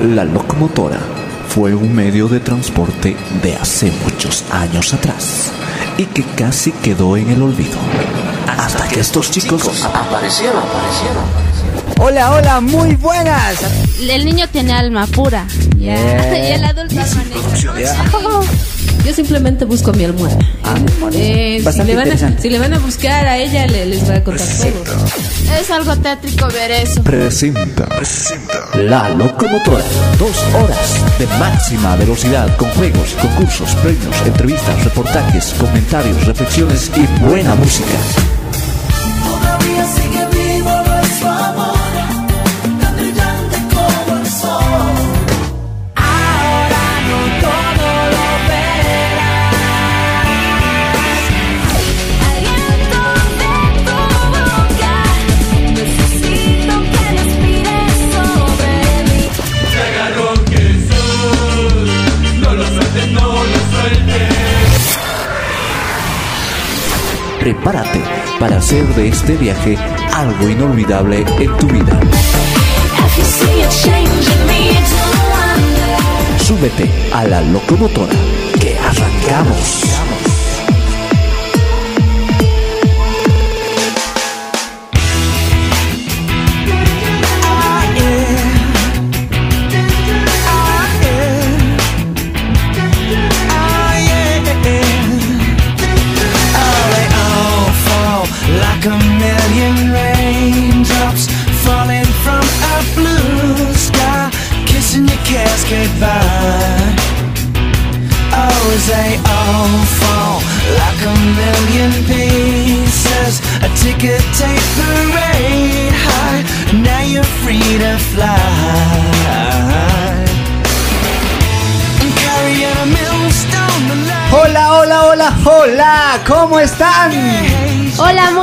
La locomotora fue un medio de transporte de hace muchos años atrás y que casi quedó en el olvido. Hasta que estos chicos aparecieron, aparecieron. Hola, hola, muy buenas. El niño tiene alma pura. Ya. Y el adulto alma Yo simplemente busco mi almohada. Ah, Eh, si, le van a, interesante. si le van a buscar a ella, le- les va a contar todo. Es algo tétrico ver eso. Presenta La Locomotora. Dos horas de máxima velocidad con juegos, concursos, premios, entrevistas, reportajes, comentarios, reflexiones y buena música. Prepárate para hacer de este viaje algo inolvidable en tu vida. Súbete a la locomotora que arrancamos.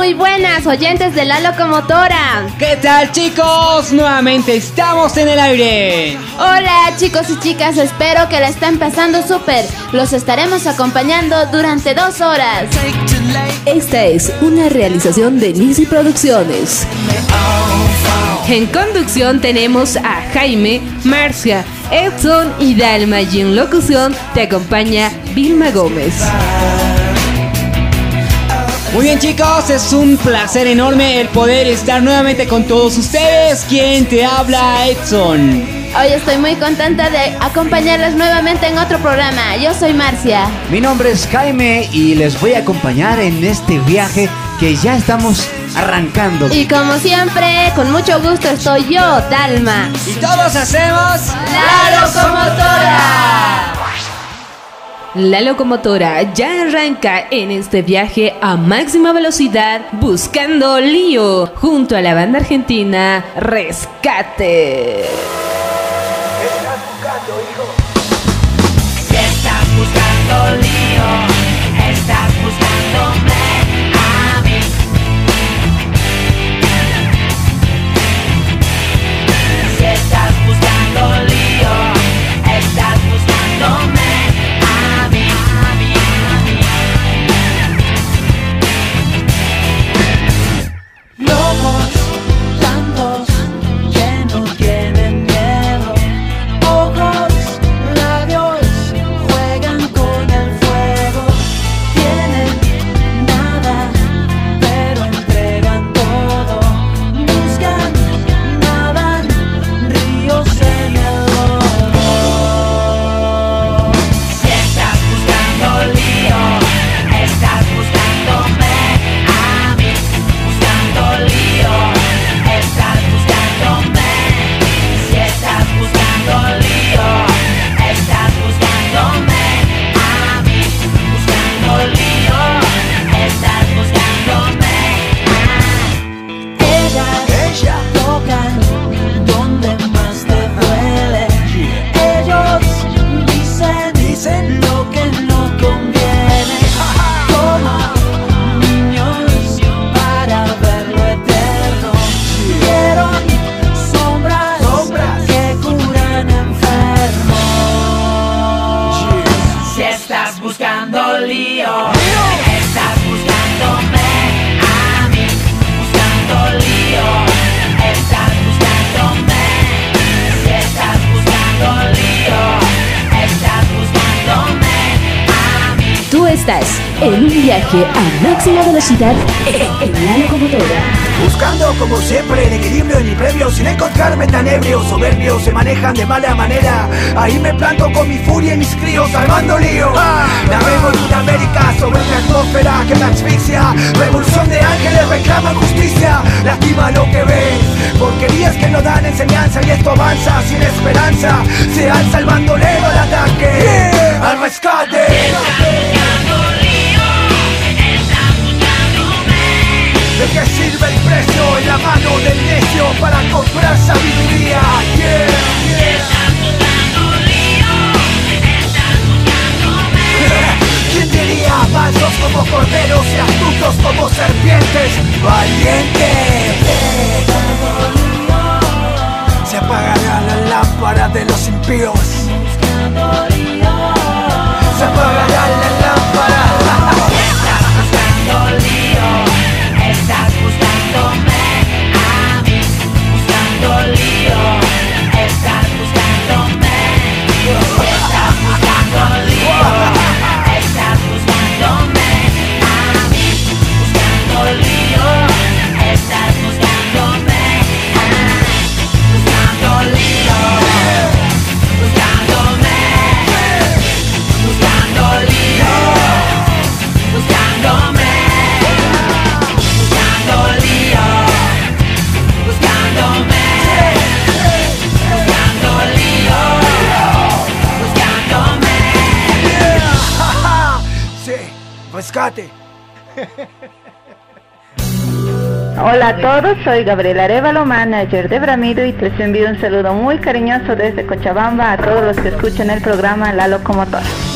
Muy buenas, oyentes de la locomotora. ¿Qué tal, chicos? Nuevamente estamos en el aire. Hola, chicos y chicas, espero que la estén pasando súper. Los estaremos acompañando durante dos horas. Esta es una realización de Nisi Producciones. En conducción tenemos a Jaime, Marcia, Edson y Dalma y en locución te acompaña Vilma Gómez. Muy bien, chicos, es un placer enorme el poder estar nuevamente con todos ustedes. ¿Quién te habla, Edson? Hoy estoy muy contenta de acompañarles nuevamente en otro programa. Yo soy Marcia. Mi nombre es Jaime y les voy a acompañar en este viaje que ya estamos arrancando. Y como siempre, con mucho gusto estoy yo, Dalma. Y todos hacemos ¡La locomotora! La locomotora ya arranca en este viaje a máxima velocidad buscando lío junto a la banda argentina Rescate. Si estás buscando lío, estás buscándome todos, soy Gabriela Arevalo, manager de Bramido y les envío un saludo muy cariñoso desde Cochabamba a todos los que escuchan el programa La Locomotora.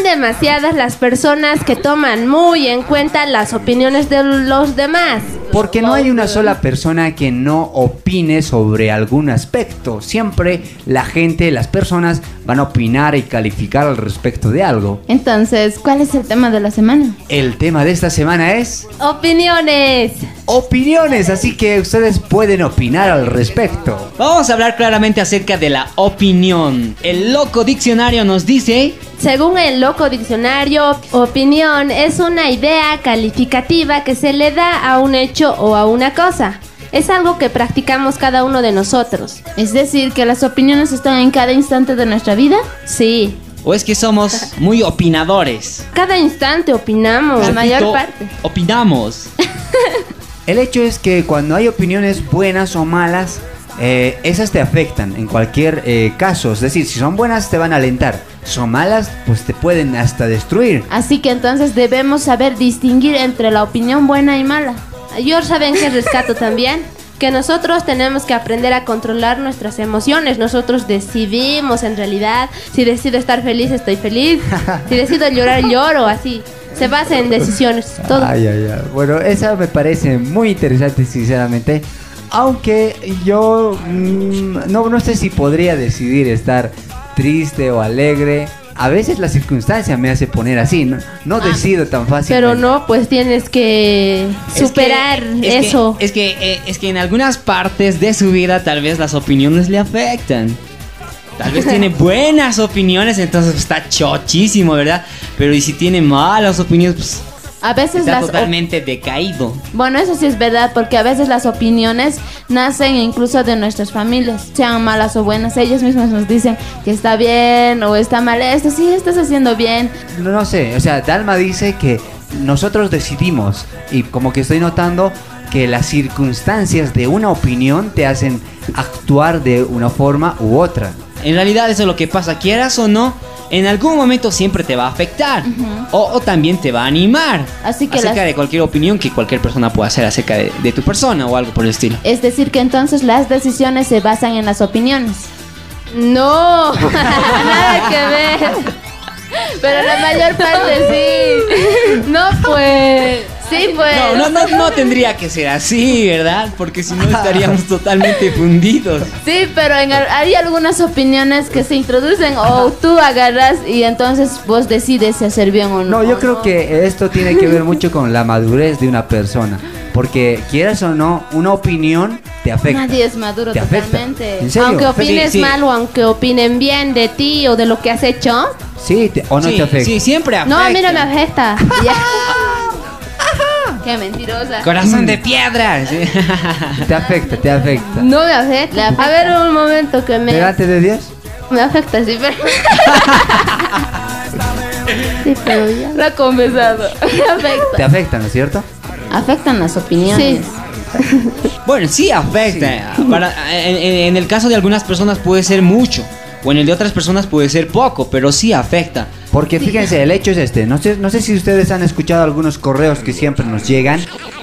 Son demasiadas las personas que toman muy en cuenta las opiniones de los demás. Porque no hay una sola persona que no opine sobre algún aspecto. Siempre la gente, las personas van a opinar y calificar al respecto de algo. Entonces, ¿cuál es el tema de la semana? El tema de esta semana es Opiniones. Opiniones, así que ustedes pueden opinar al respecto. Vamos a hablar claramente acerca de la opinión. El loco diccionario nos dice Según el loco diccionario, opinión es una idea calificativa que se le da a un hecho o a una cosa. Es algo que practicamos cada uno de nosotros. Es decir, que las opiniones están en cada instante de nuestra vida. Sí, o es que somos muy opinadores. cada instante opinamos. La mayor parte. Opinamos. El hecho es que cuando hay opiniones buenas o malas, eh, esas te afectan en cualquier eh, caso. Es decir, si son buenas te van a alentar, son malas pues te pueden hasta destruir. Así que entonces debemos saber distinguir entre la opinión buena y mala. Yo saben que rescato también que nosotros tenemos que aprender a controlar nuestras emociones. Nosotros decidimos en realidad si decido estar feliz estoy feliz, si decido llorar lloro, así. Se basa en decisiones, todo. Ay, ay, ay. Bueno, esa me parece muy interesante, sinceramente. Aunque yo mm, no, no sé si podría decidir estar triste o alegre. A veces la circunstancia me hace poner así, no, no decido tan fácil. Pero no, pues tienes que Es que- superar es que- eso. es que eh, es que en algunas partes de su vida tal vez las opiniones le afectan. Tal vez tiene buenas opiniones, entonces está chochísimo, ¿verdad? Pero y si tiene malas opiniones, pues A veces está las totalmente decaído. Bueno, eso sí es verdad, porque a veces las opiniones nacen incluso de nuestras familias, sean malas o buenas. Ellos mismos nos dicen que está bien o está mal esto, sí, estás haciendo bien. No, no sé, o sea, Dalma dice que nosotros decidimos y como que estoy notando que las circunstancias de una opinión te hacen actuar de una forma u otra. En realidad eso es lo que pasa, quieras o no, en algún momento siempre te va a afectar. o, o también te va a animar. Así que acerca las- de cualquier opinión que cualquier persona pueda hacer acerca de, de tu persona o algo por el estilo. Es decir, que entonces las decisiones se basan en las opiniones. No, nada que ver. Pero la mayor parte sí. No, pues. Sí, pues. No, no, no, no tendría que ser así, ¿verdad? Porque si no estaríamos totalmente fundidos. Sí, pero en hay algunas opiniones que se introducen o tú agarras y entonces vos decides si hacer bien o no. No, yo creo que esto tiene que ver mucho con la madurez de una persona. Porque quieras o no, una opinión te afecta. Nadie es maduro Te afecta. totalmente. ¿En serio? Aunque opines Sí, sí. mal o aunque opinen bien de ti o de lo que has hecho. Sí, te- o no sí, te afecta. sí, siempre afecta. No, a mí no me afecta. Qué mentirosa. Corazón de piedra. sí. Te afecta, te afecta. No me afecta. Le afecta. A ver un momento que me, Delante de Dios. me afecta, sí, pero. sí, pero ya. Lo ha confesado. Te Afecta. afecta, ¿no es cierto? Afectan las opiniones. Bueno, sí afecta. Para- en, en- en el caso de algunas personas puede ser mucho. O en el de otras personas puede ser poco, pero sí afecta. Porque fíjense, el hecho es este. No sé, no sé si ustedes han escuchado algunos correos que siempre nos llegan.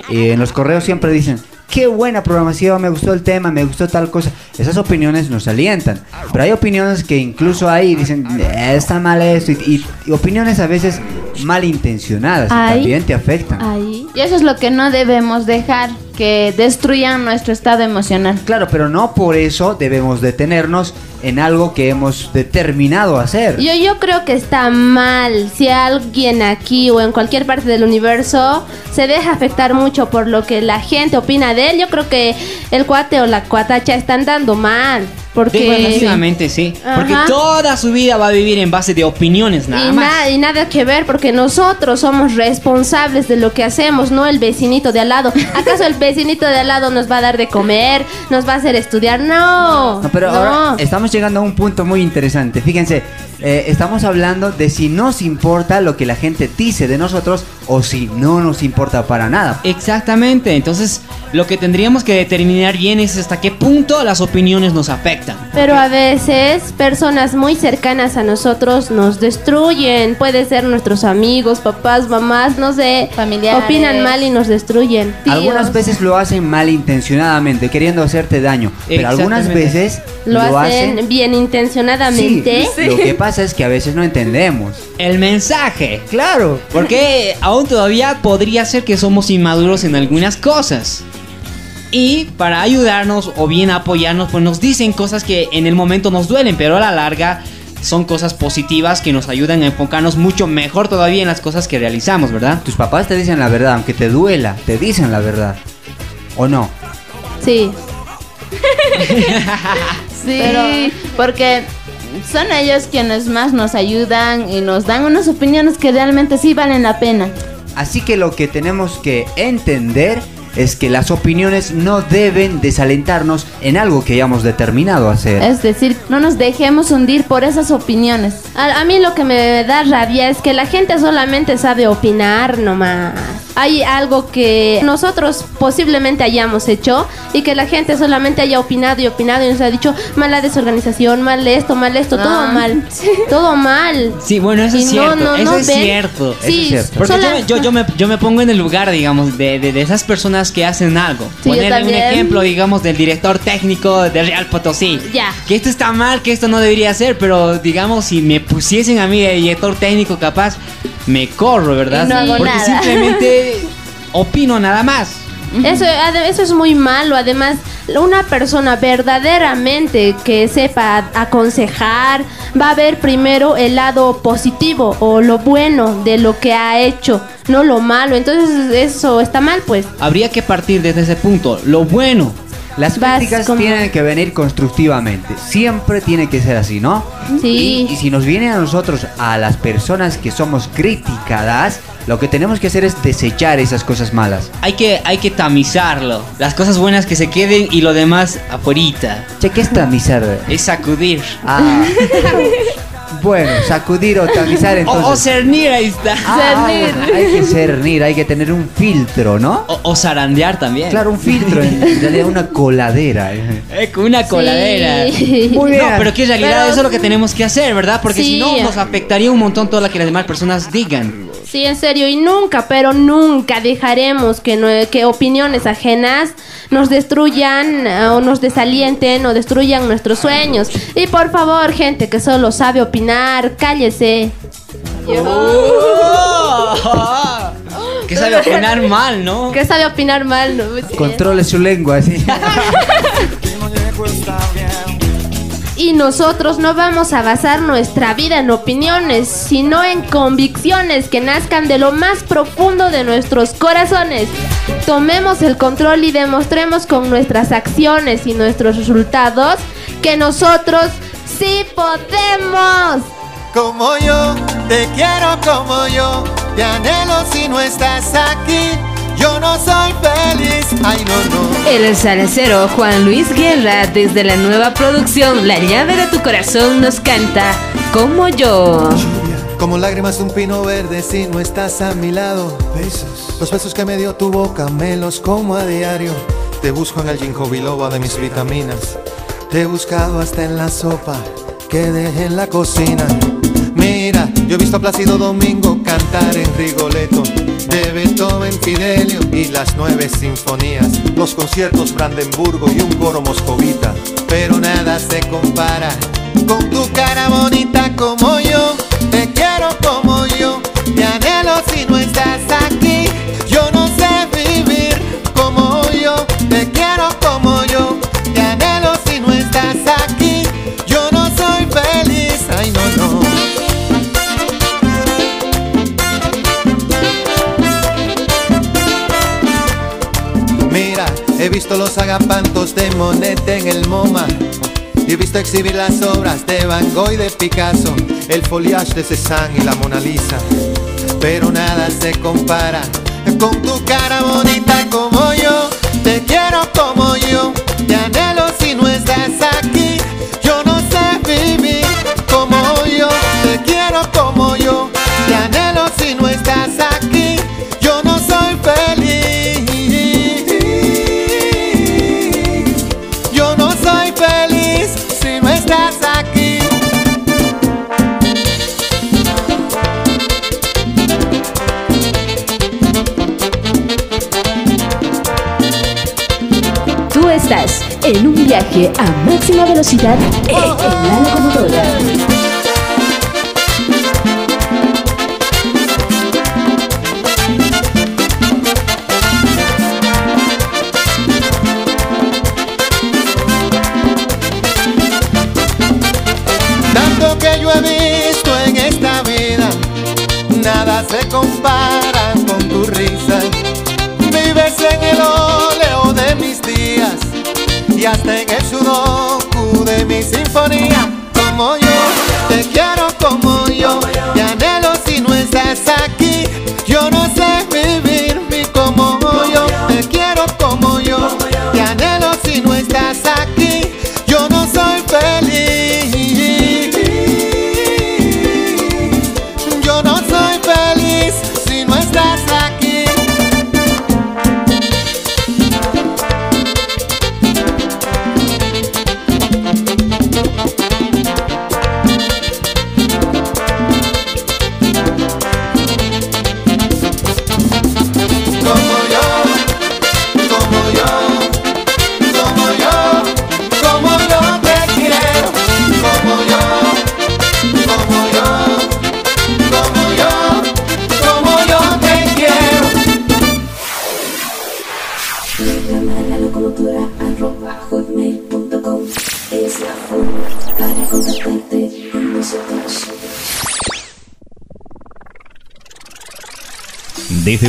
eh, en los correos siempre dicen, qué buena programación, me gustó el tema, me gustó tal cosa. Esas opiniones nos alientan. Pero hay opiniones que incluso ahí dicen, "Eh, está mal esto. Y, y- y opiniones a veces malintencionadas. y Ay. también te afectan. Ahí. Y eso es lo que no debemos dejar, que destruyan nuestro estado emocional. Claro, pero no por eso debemos detenernos en algo que hemos determinado hacer. Yo, yo creo que está mal si alguien aquí o en cualquier parte del universo se deja afectar mucho por lo que la gente opina de él. Yo creo que el cuate o la cuatacha están dando mal. Porque. Definitivamente sí. Porque toda su vida va a vivir en base de opiniones, nada y, más. na- y nada que ver porque nosotros somos responsables de lo que hacemos, no el vecinito de al lado. ¿Acaso el vecinito de al lado nos va a dar de comer? ¿Nos va a hacer estudiar? No. No, pero no. ahora estamos llegando a un punto muy interesante. Fíjense, eh, estamos hablando de si nos importa lo que la gente dice de nosotros o si no nos importa para nada. Exactamente. Entonces, lo que tendríamos que determinar bien es hasta qué punto las opiniones nos afectan. Pero a veces personas muy cercanas a nosotros nos destruyen. Puede ser nuestros amigos, papás, mamás, no sé. Familiares. Opinan mal y nos destruyen. Algunas Tíos. veces lo hacen malintencionadamente, queriendo hacerte daño. Pero algunas veces lo, hacen, bien intencionadamente. Sí, Lo que pasa es que a veces no entendemos. El mensaje. Claro. Porque aún todavía podría ser que somos inmaduros en algunas cosas. Y para ayudarnos o bien apoyarnos, pues nos dicen cosas que en el momento nos duelen, pero a la larga son cosas positivas que nos ayudan a enfocarnos mucho mejor todavía en las cosas que realizamos, ¿verdad? Tus papás te dicen la verdad, aunque te duela, te dicen la verdad. ¿O no? Sí. Sí, porque son ellos quienes más nos ayudan y nos dan unas opiniones que realmente sí valen la pena. Así que lo que tenemos que entender es que las opiniones no deben desalentarnos en algo que hayamos determinado hacer. Es decir, no nos dejemos hundir por esas opiniones. A, a mí lo que me da rabia es que la gente solamente sabe opinar nomás. Hay algo que nosotros posiblemente hayamos hecho y que la gente solamente haya opinado y opinado y nos ha dicho mala desorganización, mal esto, mal esto, todo Ah. mal. Todo mal. Sí, bueno, eso Y es cierto. no, eso no es cierto. Eso es Sí, cierto. Porque yo, yo, yo me, yo me pongo en el lugar, digamos, de, de- de esas personas que hacen algo. Sí, Ponerle un ejemplo, digamos, del director técnico de Real Potosí. Ya. Que esto está mal, que esto no debería ser, pero digamos, si me pusiesen a mí de director técnico capaz, me corro, ¿verdad? Y no hago Porque nada. simplemente opino nada más. Eso, eso es muy malo. Además, una persona verdaderamente que sepa aconsejar va a ver primero el lado positivo o lo bueno de lo que ha hecho, no lo malo. Entonces, eso está mal, pues. Habría que partir desde ese punto. Lo bueno. Las Vas críticas como- tienen que venir constructivamente. Siempre tiene que ser así, ¿no? Sí. Y, y si nos viene a nosotros, a las personas que somos criticadas, lo que tenemos que hacer es desechar esas cosas malas. Hay que, hay que tamizarlo. Las cosas buenas que se queden y lo demás afuera. Che, ¿qué es tamizar? Es sacudir. Ah. bueno, sacudir o tamizar O, entonces. o cernir, ahí está. Ah, bueno, hay que cernir, hay que tener un filtro, ¿no? O, o zarandear también. Claro, un filtro, en realidad una coladera. eh. Eh, una coladera. Sí. Muy bien. No, pero que en realidad Pero- eso es lo que tenemos que hacer, ¿verdad? Porque Sí. si no nos afectaría un montón todo lo que las demás personas digan. Sí, en serio, y nunca, pero nunca dejaremos que, no- que opiniones ajenas nos destruyan eh, o nos desalienten o destruyan nuestros sueños. Y por favor, gente que solo sabe opinar, cállese. Que sabe opinar mal, ¿no? Que sabe opinar mal, ¿no? Sí. Controle su lengua, así. Y nosotros no vamos a basar nuestra vida en opiniones, sino en convicciones que nazcan de lo más profundo de nuestros corazones. Tomemos el control y demostremos con nuestras acciones y nuestros resultados que nosotros sí podemos. Como yo, te quiero como yo, te anhelo si no estás aquí. Yo no soy feliz, ay no, no. El salsero Juan Luis Guerra desde la nueva producción La llave de tu corazón nos canta Como yo. Como lágrimas de un pino verde si no estás a mi lado. Besos. Los besos que me dio tu boca me los como a diario. Te busco en el ginkgo biloba de mis vitaminas. Te he buscado hasta en la sopa que dejé en la cocina. Mira, yo he visto a Plácido Domingo cantar en Rigoletto. De Beethoven, Fidelio y las nueve sinfonías. Los conciertos Brandenburgo y un coro moscovita. Pero nada se compara con tu cara bonita como yo. Te quiero como yo. Te anhelo si no estás aquí. Visto los agapantos de Monet en el MoMA. He visto exhibir las obras de Van Gogh y de Picasso, el foliage de Cézanne y la Mona Lisa. Pero nada se compara con tu cara bonita como yo. Te quiero como yo, estás en un viaje a máxima velocidad en la locomotora. Tanto que yo he visto en esta vida, nada se compara y hasta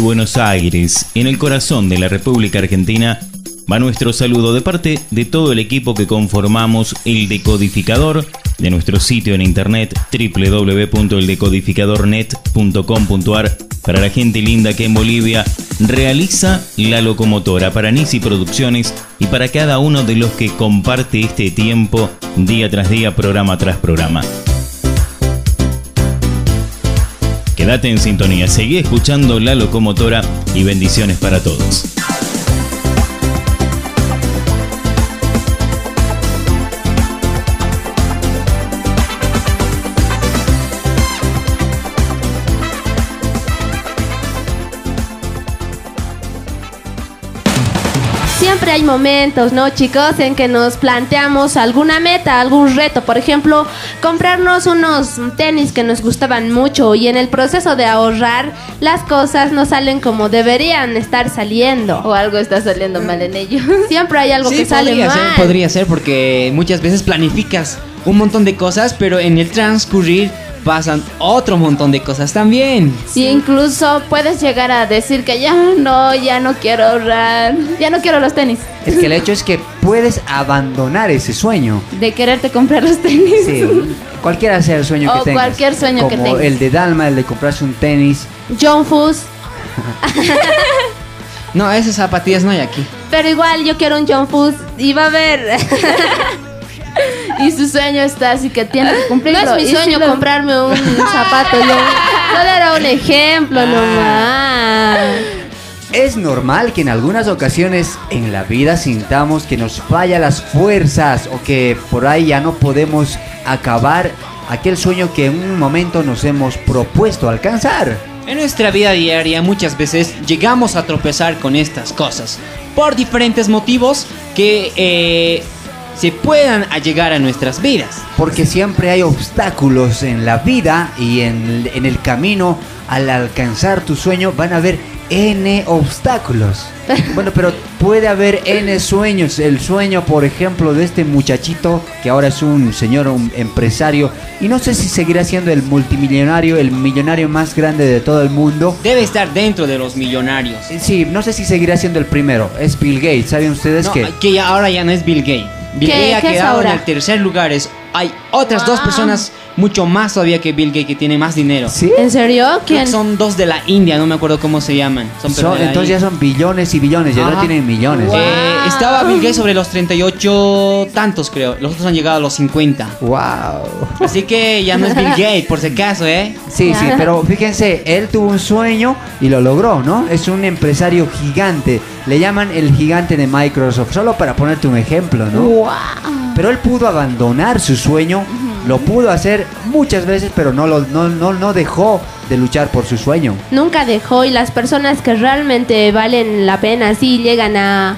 Buenos Aires, en el corazón de la República Argentina, va nuestro saludo de parte de todo el equipo que conformamos el decodificador de nuestro sitio en internet www.eldecodificadornet.com.ar para la gente linda que en Bolivia realiza la locomotora para Nisi Producciones y para cada uno de los que comparte este tiempo día tras día, programa tras programa. Quédate en sintonía, seguí escuchando La Locomotora y bendiciones para todos. Hay momentos, ¿no, chicos? En que nos planteamos alguna meta, algún reto. Por ejemplo, comprarnos unos tenis que nos gustaban mucho y en el proceso de ahorrar, las cosas no salen como deberían estar saliendo. O algo está saliendo mal en ellos. Siempre hay algo Sí, que sale podría mal. ser, podría ser porque muchas veces planificas un montón de cosas, pero en el transcurrir pasan otro montón de cosas también. Y incluso puedes llegar a decir que ya no, ya no quiero ahorrar, ya no quiero los tenis. Es que el hecho es que puedes abandonar ese sueño. De quererte comprar los tenis. Sí, cualquiera sea el sueño que O tengas. cualquier sueño que Como tengas. el de Dalma, el de comprarse un tenis. John Fuss. No, esas zapatillas no hay aquí. Pero igual yo quiero un John Fuss y va a haber. Y su sueño está así que tiene que No cumplirlo. es mi sueño si lo- comprarme un zapato. Yo, solo era un ejemplo nomás. Es normal que en algunas ocasiones en la vida sintamos que nos falla las fuerzas o que por ahí ya no podemos acabar aquel sueño que en un momento nos hemos propuesto alcanzar. En nuestra vida diaria muchas veces llegamos a tropezar con estas cosas por diferentes motivos que eh, se puedan a llegar a nuestras vidas. Porque siempre hay obstáculos en la vida y en, en el camino al alcanzar tu sueño van a haber N obstáculos. Bueno, pero puede haber N sueños. El sueño, por ejemplo, de este muchachito que ahora es un señor un empresario y no sé si seguirá siendo el multimillonario, el millonario más grande de todo el mundo. Debe estar dentro de los millonarios. Sí, no sé si seguirá siendo el primero. Es Bill Gates. ¿Saben ustedes No, que que ya ahora ya no es Bill Gates. Bill ¿Qué- Gates ha quedado en el tercer lugar. Es, hay otras dos Wow. personas mucho más todavía que Bill Gates que tienen más dinero. ¿Sí? ¿En serio? ¿Quién? Son dos de la India, no me acuerdo cómo se llaman. Son, la entonces ya son billones y billones, ya no tienen millones. Eh, estaba Bill Gates sobre los 38 tantos, creo. Los otros han llegado a los 50. Wow. Así que ya no es Bill Gates, por si acaso, ¿eh? Sí, sí, pero fíjense, él tuvo un sueño y lo logró, ¿no? Es un empresario gigante. Le llaman el gigante de Microsoft, solo para ponerte un ejemplo, ¿no? Pero él pudo abandonar su sueño, lo pudo hacer muchas veces, pero no, lo, no, no, no dejó de luchar por su sueño. Nunca dejó y las personas que realmente valen la pena, sí llegan a,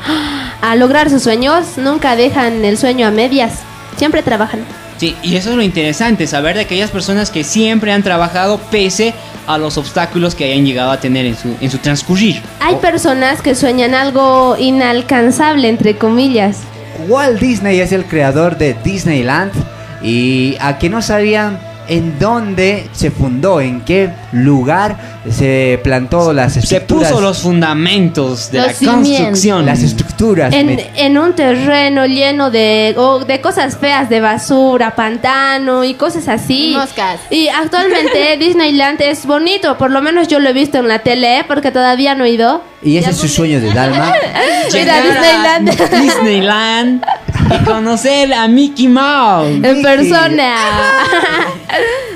a lograr sus sueños, nunca dejan el sueño a medias. Siempre trabajan. Sí, y eso es lo interesante, saber de aquellas personas que siempre han trabajado pese a los obstáculos que hayan llegado a tener en su, en su transcurrir. Hay personas que sueñan algo inalcanzable, entre comillas. Walt Disney es el creador de Disneyland y a que no sabían en dónde se fundó, en qué lugar se plantó las Se estructuras. puso los fundamentos de Los la construcción. las estructuras. En, un terreno lleno de, o de cosas feas, de basura, pantano y cosas así. Moscas. Y actualmente Disneyland es bonito, por lo menos yo lo he visto en la tele, porque todavía no he ido. Y ese es su sueño de Dalma. Mira, Llegar a Disneyland. Disneyland y conocer a Mickey Mouse. En persona.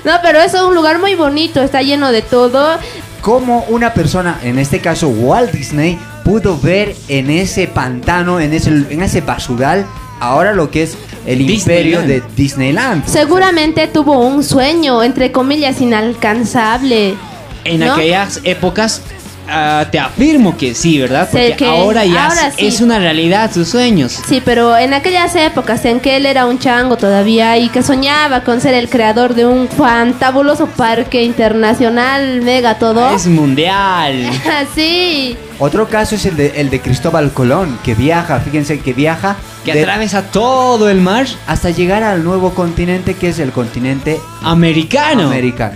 no, pero es un lugar muy bonito, está lleno de todo. Cómo una persona, en este caso Walt Disney, pudo ver en ese pantano, en ese, en ese basural, ahora lo que es el imperio Disneyland. de Disneyland. Seguramente tuvo un sueño, entre comillas, inalcanzable. En ¿No? aquellas épocas ah, te afirmo que sí, ¿verdad? Porque que ahora ya ahora es- sí. es una realidad sus sueños. Sí, pero en aquellas épocas en que él era un chango todavía y que soñaba con ser el creador de un fantabuloso parque internacional, mega todo. Es mundial. sí. Otro caso es el de, el de Cristóbal Colón, que viaja, fíjense que viaja Que de- atraviesa todo el mar hasta llegar al nuevo continente que es el continente americano. americano.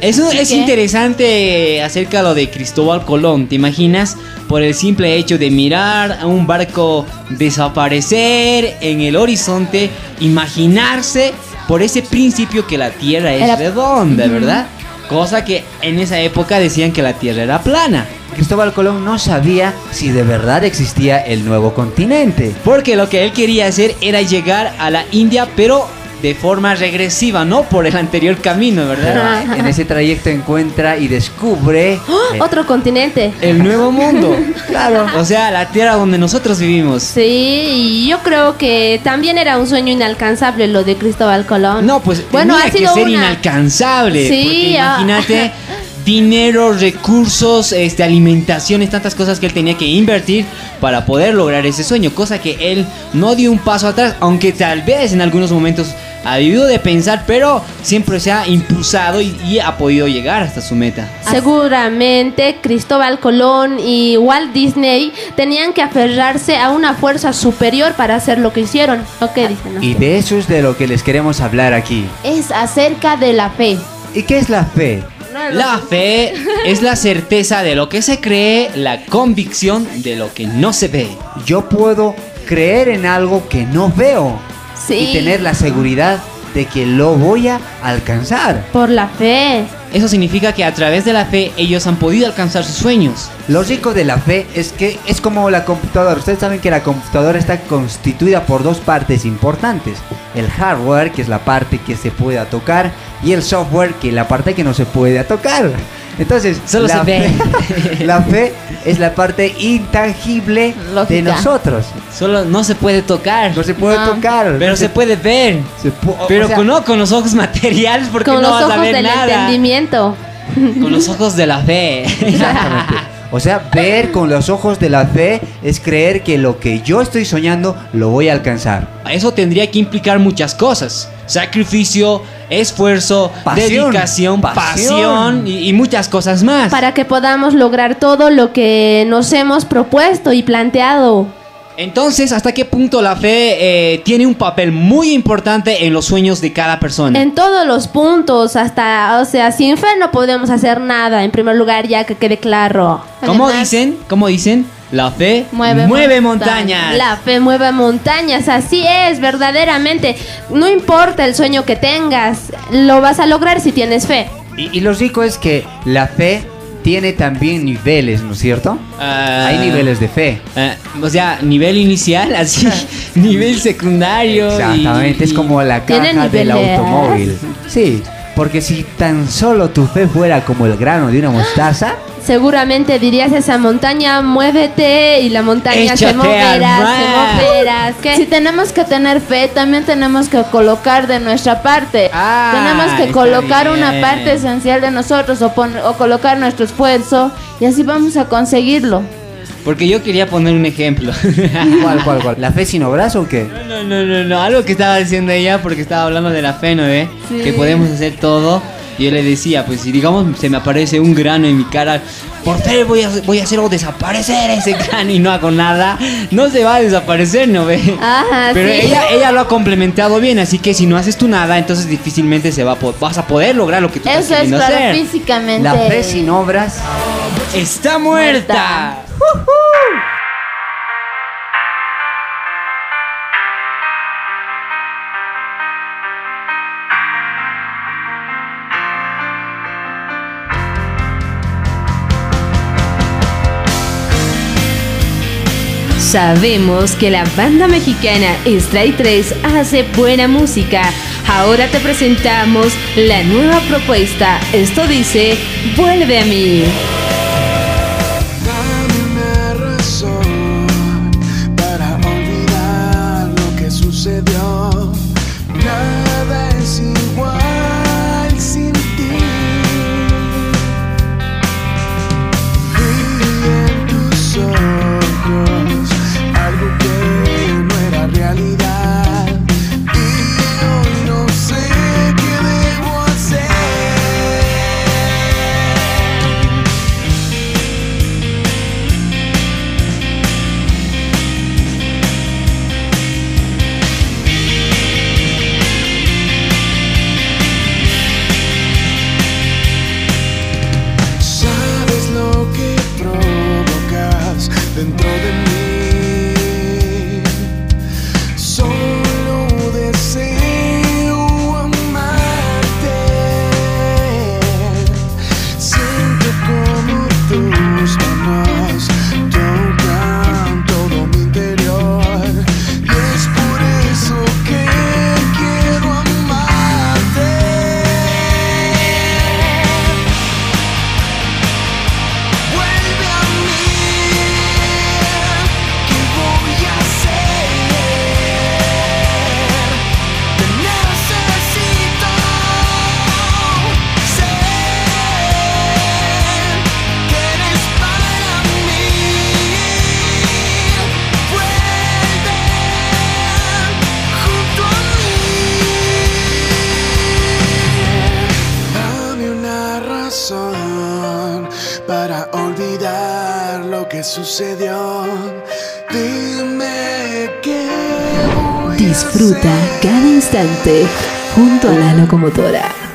Eso es interesante acerca de lo de Cristóbal Colón. ¿Te imaginas? Por el simple hecho de mirar a un barco desaparecer en el horizonte, imaginarse por ese principio que la Tierra es Era- redonda, ¿verdad? Cosa que en esa época decían que la Tierra era plana. Cristóbal Colón no sabía si de verdad existía el nuevo continente. Porque lo que él quería hacer era llegar a la India, pero de forma regresiva, no por el anterior camino, ¿verdad? En ese trayecto encuentra y descubre eh, Otro continente. El nuevo mundo. Claro. O sea, la tierra donde nosotros vivimos. Sí, y yo creo que también era un sueño inalcanzable lo de Cristóbal Colón. No, pues Bueno, tenía ha sido que ser una- inalcanzable. Sí, porque ah. imagínate dinero, recursos, este, alimentaciones, tantas cosas que él tenía que invertir para poder lograr ese sueño, cosa que él no dio un paso atrás, aunque tal vez en algunos momentos ha vivido de pensar, pero siempre se ha impulsado y, y ha podido llegar hasta su meta. Seguramente Cristóbal Colón y Walt Disney tenían que aferrarse a una fuerza superior para hacer lo que hicieron. ¿O qué dicen? Y de eso es de lo que les queremos hablar aquí. Es acerca de la fe. ¿Y qué es la fe? La fe es la certeza de lo que se cree, la convicción de lo que no se ve. Yo puedo creer en algo que no veo Sí. y tener la seguridad de que lo voy a alcanzar. Por la fe. Eso significa que a través de la fe ellos han podido alcanzar sus sueños. Lo rico de la fe es que es como la computadora. Ustedes saben que la computadora está constituida por dos partes importantes. El hardware, que es la parte que se puede tocar, y el software, que es la parte que no se puede tocar. Entonces, Solo la se ve. fe- la fe es la parte intangible de nosotros. Solo no se puede tocar. No se puede No. tocar. Pero se puede ver. se pu- o- Pero o sea, con- no con los ojos materiales porque Con no los vas a ojos ver del nada. entendimiento. Con los ojos de la fe. Exactamente. O sea, ver con los ojos de la fe es creer que lo que yo estoy soñando lo voy a alcanzar. Eso tendría que implicar muchas cosas. Sacrificio, esfuerzo, Pasión, dedicación, pasión. pasión, y, y muchas cosas más. Para que podamos lograr todo lo que nos hemos propuesto y planteado. Entonces, ¿hasta qué punto la fe eh, tiene un papel muy importante en los sueños de cada persona? En todos los puntos, hasta, o sea, sin fe no podemos hacer nada. En primer lugar, ya que quede claro. ¿Cómo Además- dicen? ¿Cómo dicen? La fe mueve, Mueve montañas. La fe mueve montañas, así es, verdaderamente. No importa el sueño que tengas, lo vas a lograr si tienes fe. Y, y lo rico es que la fe tiene también niveles, ¿no es cierto? Ah, Hay niveles de fe. ah, o sea, nivel inicial, así, nivel secundario. y- Exactamente, es como la ¿Tiene caja del automóvil. Sí, porque si tan solo tu fe fuera como el grano de una mostaza, Seguramente dirías esa montaña, muévete y la montaña se Échate moverá, se moverá. ¿Qué? Si tenemos que tener fe, también tenemos que colocar de nuestra parte. Ah, tenemos que colocar bien. una parte esencial de nosotros o, pon- o colocar nuestro esfuerzo y así vamos a conseguirlo. Porque yo quería poner un ejemplo. ¿cuál, cuál, cuál? ¿La fe sin obras o qué? No, no, no, no, algo que estaba diciendo ella porque estaba hablando de la fe, ¿no? Sí. Que podemos hacer todo. Y yo le decía, pues si digamos se me aparece un grano en mi cara, por fe voy a, voy a hacer o desaparecer ese grano y no hago nada, no se va a desaparecer, ¿no ve? Ajá, Pero sí. ella, ella lo ha complementado bien, así que si no haces tú nada, entonces difícilmente se va a vas a poder lograr lo que tú estás Eso es queriendo claro hacer. físicamente. La fe sin obras Está muerta. Sabemos que la banda mexicana Strike 3 hace buena música. Ahora te presentamos la nueva propuesta. Esto dice, vuelve a mí. Junto a la locomotora.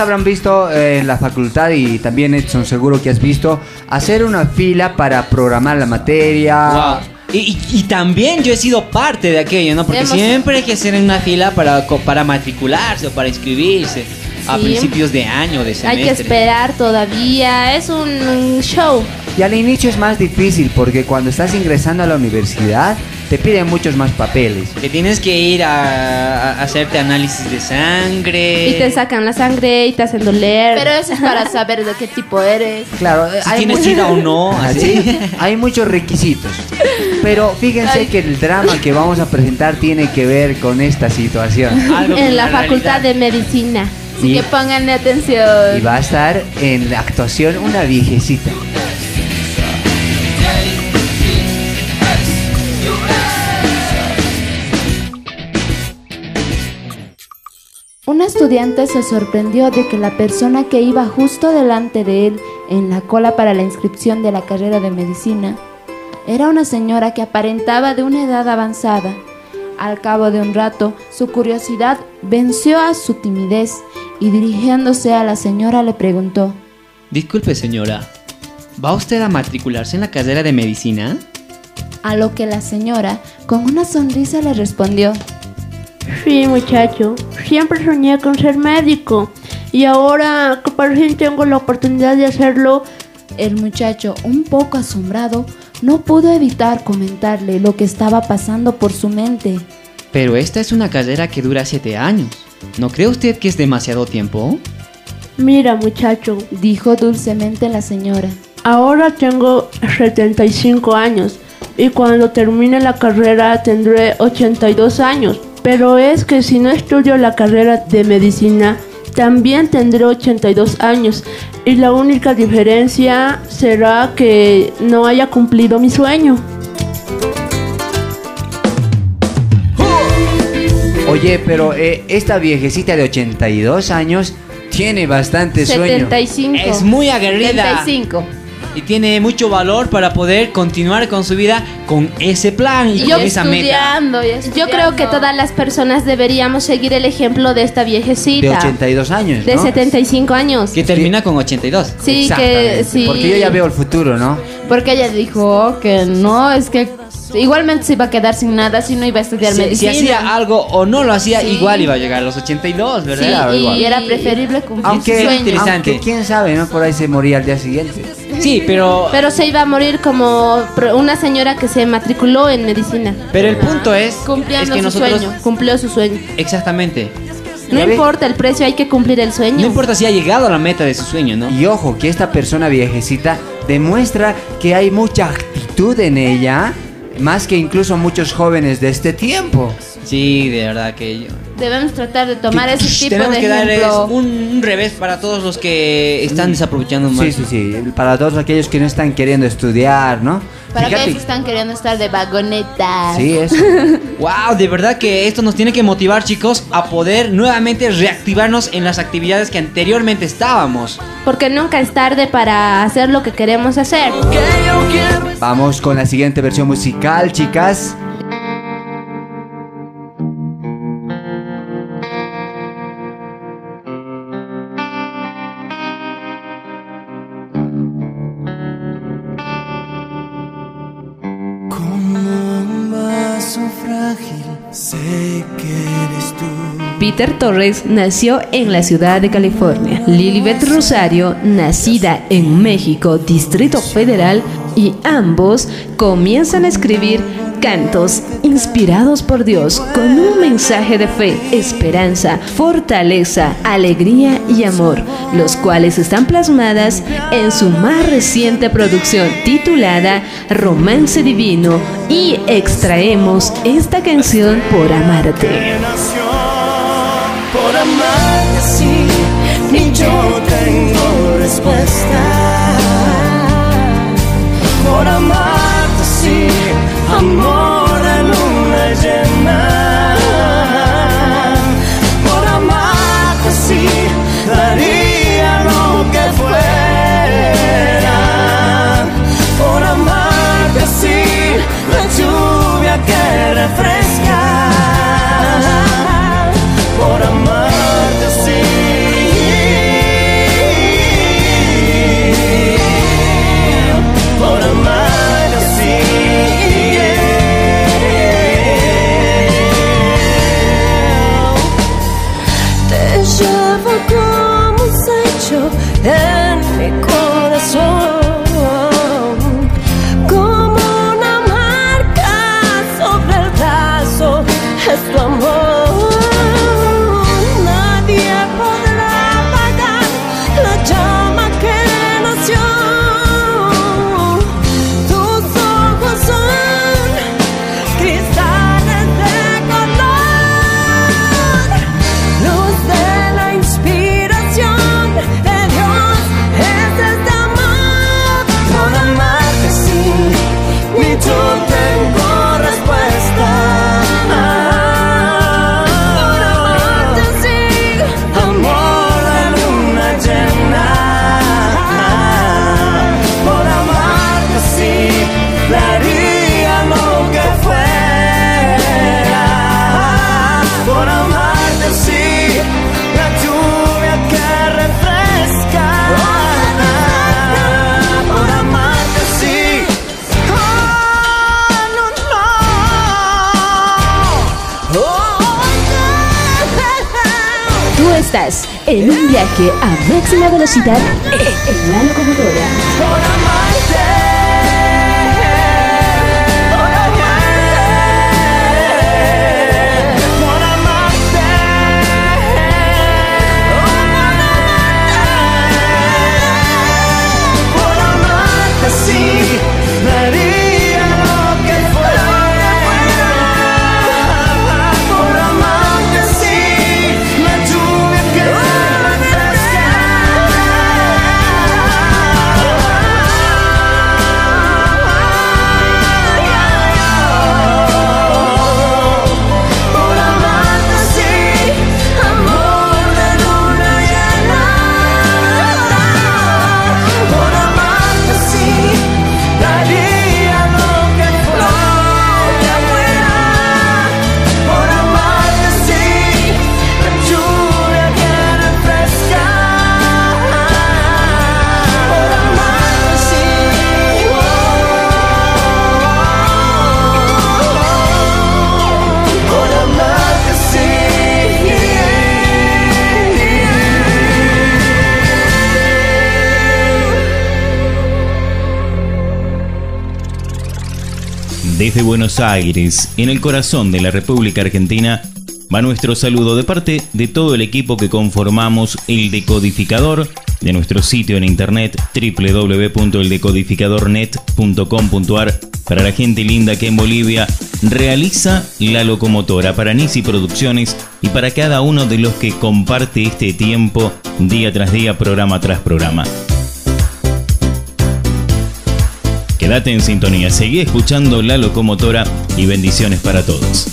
Habrán visto eh, en la facultad y también Edson seguro que has visto hacer una fila para programar la materia. Wow. Y, y- y también yo he sido parte de aquello, ¿no? Porque Hemos- siempre hay que hacer una fila para, para matricularse o para inscribirse a Sí. principios de año, de Hay semestre. que esperar todavía. Es un show. Y al inicio es más difícil porque cuando estás ingresando a la universidad te piden muchos más papeles. Que tienes que ir a, a hacerte análisis de sangre. Y te sacan la sangre y te hacen doler. Pero eso es para saber de qué tipo eres. Claro, Si tienes sida o no, así. sí, hay muchos requisitos. Pero fíjense Ay. que el drama que vamos a presentar tiene que ver con esta situación. en la facultad de medicina. Así que pónganle atención. Y va a estar en la actuación una viejecita. Estudiante se sorprendió de que la persona que iba justo delante de él en la cola para la inscripción de la carrera de medicina era una señora que aparentaba de una edad avanzada. Al cabo de un rato, su curiosidad venció a su timidez y dirigiéndose a la señora le preguntó, Disculpe, señora. ¿Va usted a matricularse en la carrera de medicina? a lo que la señora, con una sonrisa, le respondió, Sí, muchacho, siempre soñé con ser médico y ahora que por fin tengo la oportunidad de hacerlo. El muchacho, un poco asombrado, no pudo evitar comentarle lo que estaba pasando por su mente. Pero esta es una carrera que dura siete años. ¿No cree usted que es demasiado tiempo? Mira, muchacho, dijo dulcemente la señora. Ahora tengo 75 años y cuando termine la carrera tendré 82 años. Pero es que si no estudio la carrera de medicina, también tendré 82 años y la única diferencia será que no haya cumplido mi sueño. Oye, pero eh, esta viejecita de 82 años tiene bastante sueño. 75. Es muy aguerrida. 75. Y tiene mucho valor para poder continuar con su vida con ese plan y, yo con esa meta. estudiando, Yo creo que todas las personas deberíamos seguir el ejemplo de esta viejecita. De 82 años, De ¿no? 75 años. Que termina con 82. Sí, que sí. Porque yo ya veo el futuro, ¿no? Porque ella dijo que no, es que Igualmente se iba a quedar sin nada si no iba a estudiar Si, si medicina. hacía algo o no lo hacía, Sí. igual iba a llegar a los 82, Sí, ¿verdad? y era preferible cumplir su Aunque, sueño. interesante. aunque quién sabe, ¿no? Por ahí se moría al día siguiente. Sí, pero, Pero se iba a morir como una señora que se matriculó en medicina. pero el punto es, Cumpliendo es que su nosotros... sueño. Cumplió su sueño. Exactamente. No importa el precio, hay que cumplir el sueño. No importa si ha llegado a la meta de su sueño, ¿no? Y ojo, que esta persona viejecita demuestra que hay mucha actitud en ella, más que incluso muchos jóvenes de este tiempo. Sí, de verdad que yo... Debemos tratar de tomar Que- ese tipo Tenemos de que darles ejemplo. un, un revés para todos los que están desaprovechando más. Sí, sí, sí. Para todos aquellos que no están queriendo estudiar, ¿no? Para Fíjate- aquellos que están queriendo estar de vagonetas. Sí, eso. Wow, de verdad que esto nos tiene que motivar, chicos, a poder nuevamente reactivarnos en las actividades que anteriormente estábamos. Porque nunca es tarde para hacer lo que queremos hacer. Vamos con la siguiente versión musical, chicas. Torres nació en la ciudad de California. Lilibet Rosario, nacida en México, Distrito Federal, y ambos comienzan a escribir cantos inspirados por Dios con un mensaje de fe, esperanza, fortaleza, alegría y amor, los cuales están plasmadas en su más reciente producción titulada Romance Divino y extraemos esta canción por amarte. Por amarte sí, ni yo tengo respuesta. Por amarte sí, amor velocidad en la Desde Buenos Aires, en el corazón de la República Argentina, va nuestro saludo de parte de todo el equipo que conformamos el decodificador de nuestro sitio en internet www.eldecodificadornet.com.ar para la gente linda que en Bolivia realiza la locomotora para Nisi Producciones y para cada uno de los que comparte este tiempo día tras día, programa tras programa. Quédate en sintonía, seguí escuchando la locomotora y bendiciones para todos.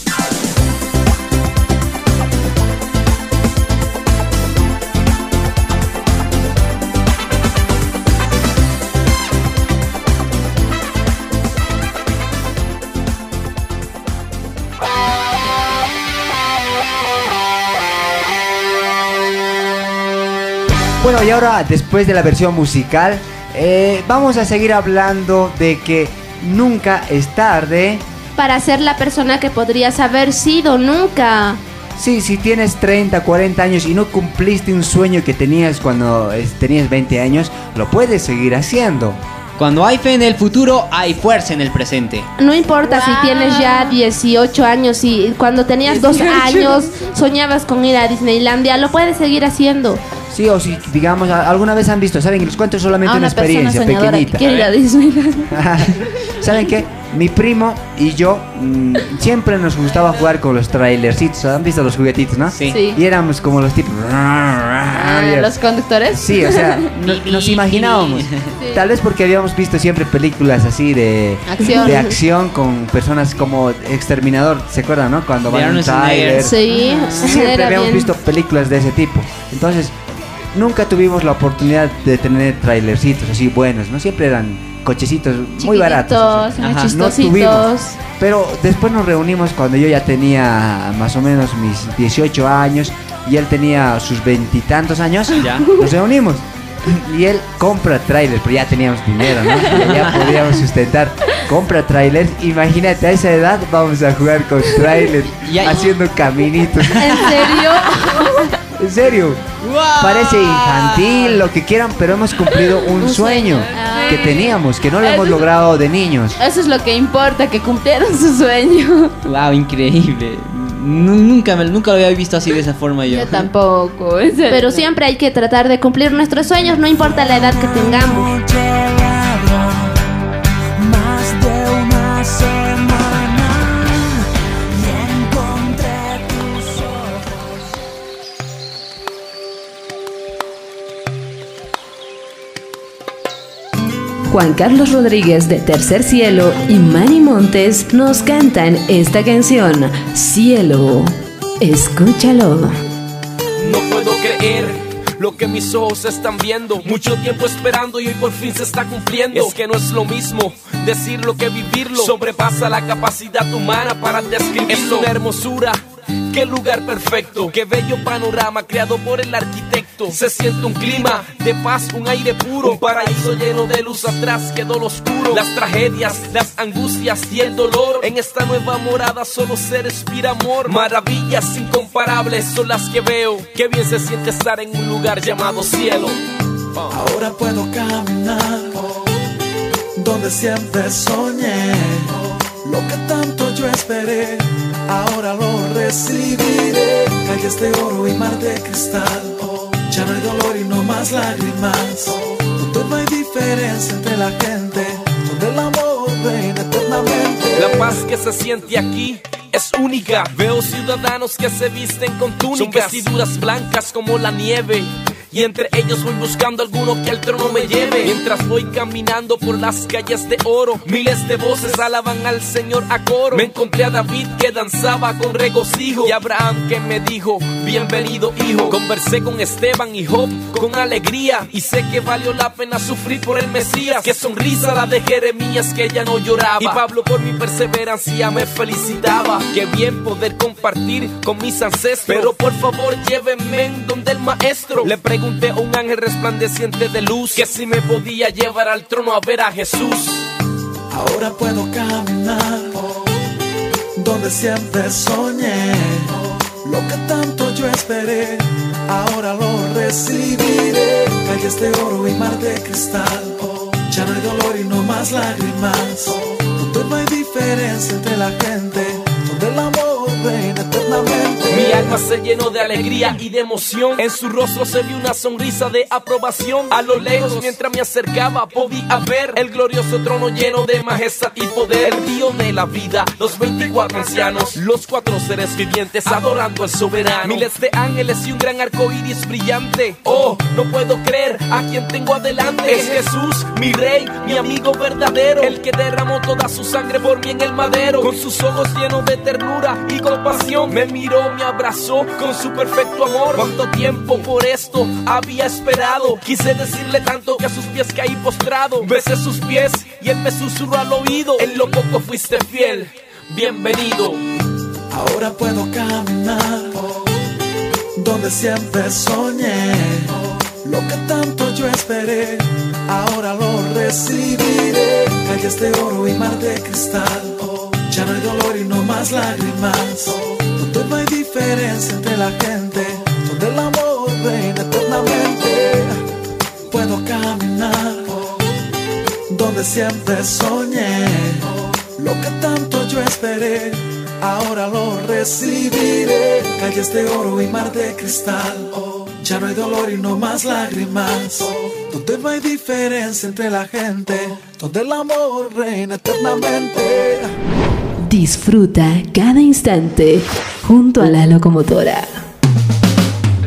Bueno, y ahora, después de la versión musical, eh, vamos a seguir hablando de que nunca es tarde. Para ser la persona que podrías haber sido nunca. Sí, si tienes 30, 40 años y no cumpliste un sueño que tenías cuando tenías 20 años, lo puedes seguir haciendo. Cuando hay fe en el futuro, hay fuerza en el presente. No importa si tienes ya 18 años y cuando tenías 2 años soñabas con ir a Disneylandia, lo puedes seguir haciendo. Sí, o si, digamos, alguna vez han visto, saben que les cuento solamente una, una experiencia que pequeñita. ir a. ¿Saben qué? Mi primo y yo mm, siempre nos gustaba jugar con los trailercitos. ¿Han visto los juguetitos, no? Sí. Sí. Y éramos como los tipos. Ah, ¿Los conductores? Sí, o sea, no- nos imaginábamos. Tal vez porque habíamos visto siempre películas así de Acción. de acción con personas como Exterminador, ¿se acuerdan, no? Cuando van en trailer. Sí, Siempre habíamos bien. visto películas de ese tipo. Entonces, nunca tuvimos la oportunidad de tener trailercitos así buenos, ¿no? Siempre eran cochecitos muy baratos. Ajá. No tuvimos. Pero después nos reunimos cuando yo ya tenía más o menos mis 18 años y él tenía sus veintitantos años. Ya. Nos reunimos. Y él compra trailers, pero ya teníamos dinero, ¿no? Ya podíamos sustentar. Compra trailers. Imagínate, a esa edad vamos a jugar con trailers, Ya- haciendo caminitos. ¿En serio? En serio. Parece infantil, lo que quieran, pero hemos cumplido un, Un sueño, sueño. Ah. que teníamos, que no lo Eso hemos logrado de niños. Eso es lo que importa, que cumplieron su sueño. Wow, increíble. Nu- Nunca, me- nunca lo había visto así de esa forma yo. tampoco. Pero siempre hay que tratar de cumplir nuestros sueños, no importa la edad que tengamos. Juan Carlos Rodríguez de Tercer Cielo y Manny Montes nos cantan esta canción, Cielo. Escúchalo. No puedo creer lo que mis ojos están viendo. Mucho tiempo esperando y hoy por fin se está cumpliendo. Es que no es lo mismo decirlo que vivirlo. Sobrepasa la capacidad humana para describirlo. Es una hermosura. Qué lugar perfecto, qué bello panorama creado por el arquitecto. Se siente un clima de paz, un aire puro, un paraíso lleno de luz atrás quedó lo oscuro. Las tragedias, las angustias y el dolor. En esta nueva morada solo se respira amor. Maravillas incomparables son las que veo. Qué bien se siente estar en un lugar llamado cielo. Ahora puedo caminar donde siempre soñé. Lo que tanto yo esperé, ahora lo recibiré. Calles de oro y mar de cristal. Ya no hay dolor y no más lágrimas. Donde no hay diferencia entre la gente. Donde el amor reina eternamente. La paz que se siente aquí es única. Veo ciudadanos que se visten con túnicas. Son vestiduras blancas como la nieve. Y entre ellos voy buscando alguno que al trono me lleve. Mientras voy caminando por las calles de oro, miles de voces alaban al Señor a coro. Me encontré a David que danzaba con regocijo. Y Abraham que me dijo, bienvenido hijo. Conversé con Esteban y Job con alegría. Y sé que valió la pena sufrir por el Mesías. Qué sonrisa la de Jeremías que ya no lloraba. Y Pablo por mi perseverancia me felicitaba. Qué bien poder compartir con mis ancestros. Pero por favor llévenme en donde el maestro. Le pregunté a un ángel resplandeciente de luz que si me podía llevar al trono a ver a Jesús. Ahora puedo caminar donde siempre soñé. Lo que tanto yo esperé, ahora lo recibiré. Calles de oro y mar de cristal. Ya no hay dolor y no más lágrimas. Donde no hay diferencia entre la gente, donde el amor Mi alma se llenó de alegría y de emoción. En su rostro se vio una sonrisa de aprobación. A lo lejos, mientras me acercaba, podía ver el glorioso trono lleno de majestad y poder. El río de la vida, los 24 ancianos, los cuatro seres vivientes adorando al soberano. Miles de ángeles y un gran arco iris brillante. Oh, no puedo creer a quien tengo adelante. Es Jesús, mi rey, mi amigo verdadero. El que derramó toda su sangre por mí en el madero. Con sus ojos llenos de ternura y compasión, me miró, me abrazó con su perfecto amor. Cuánto tiempo por esto había esperado. Quise decirle tanto que a sus pies caí postrado. Besé sus pies y él me susurró al oído. En lo poco fuiste fiel. Bienvenido. Ahora puedo caminar donde siempre soñé. Lo que tanto yo esperé, ahora lo recibiré. Calles de oro y mar de cristal. Ya no hay dolor y no más lágrimas. Donde no hay diferencia entre la gente, donde el amor reina eternamente. Puedo caminar donde siempre soñé. Lo que tanto yo esperé, ahora lo recibiré. Calles de oro y mar de cristal. Ya no hay dolor y no más lágrimas. Donde no hay diferencia entre la gente, donde el amor reina eternamente. Disfruta cada instante junto a la locomotora.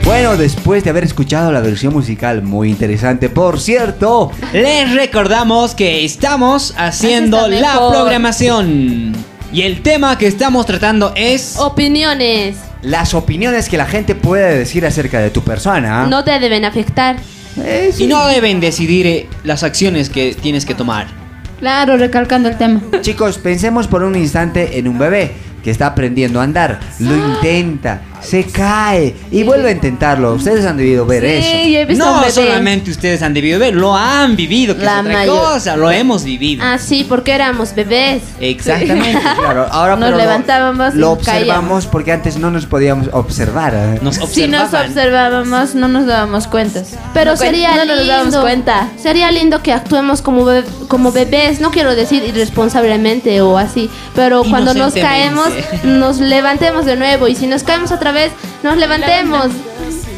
Bueno, después de haber escuchado la versión musical muy interesante, por cierto, Les recordamos que estamos haciendo la mejor. programación. Y el tema que estamos tratando es... Opiniones las opiniones que la gente puede decir acerca de tu persona. no te deben afectar. Y no deben decidir eh, las acciones que tienes que tomar. Claro, recalcando el tema. Chicos, pensemos por un instante en un bebé que está aprendiendo a andar. Lo intenta, se cae y vuelve a intentarlo. Ustedes han debido ver eso. no solamente ustedes han debido ver, lo han vivido, que La es otra mayor- cosa, lo hemos vivido. Ah, sí, porque éramos bebés. Exactamente, claro. Ahora Nos pero levantábamos Lo caíamos. observamos porque antes no nos podíamos observar. ¿eh? Nos Si nos observábamos, no nos dábamos cuentas. Pero No, sería no lindo. nos dábamos cuenta. Sería lindo que actuemos como, como bebés. No quiero decir irresponsablemente o así. Pero cuando nos caemos, nos levantemos de nuevo. Y si nos caemos otra vez, nos levantemos.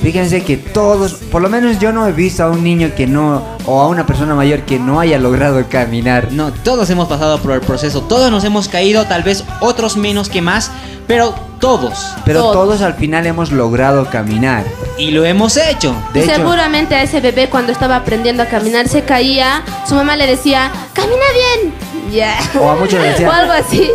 Fíjense que todos, por lo menos yo no he visto a un niño que no, o a una persona mayor que no haya logrado caminar. No, todos hemos pasado por el proceso, todos nos hemos caído, tal vez otros menos que más, pero todos. Pero todos, al final hemos logrado caminar. Y lo hemos hecho. De y hecho, seguramente a ese bebé cuando estaba aprendiendo a caminar se caía. Su mamá le decía, camina bien. Ya. O a muchos le decían- O algo así.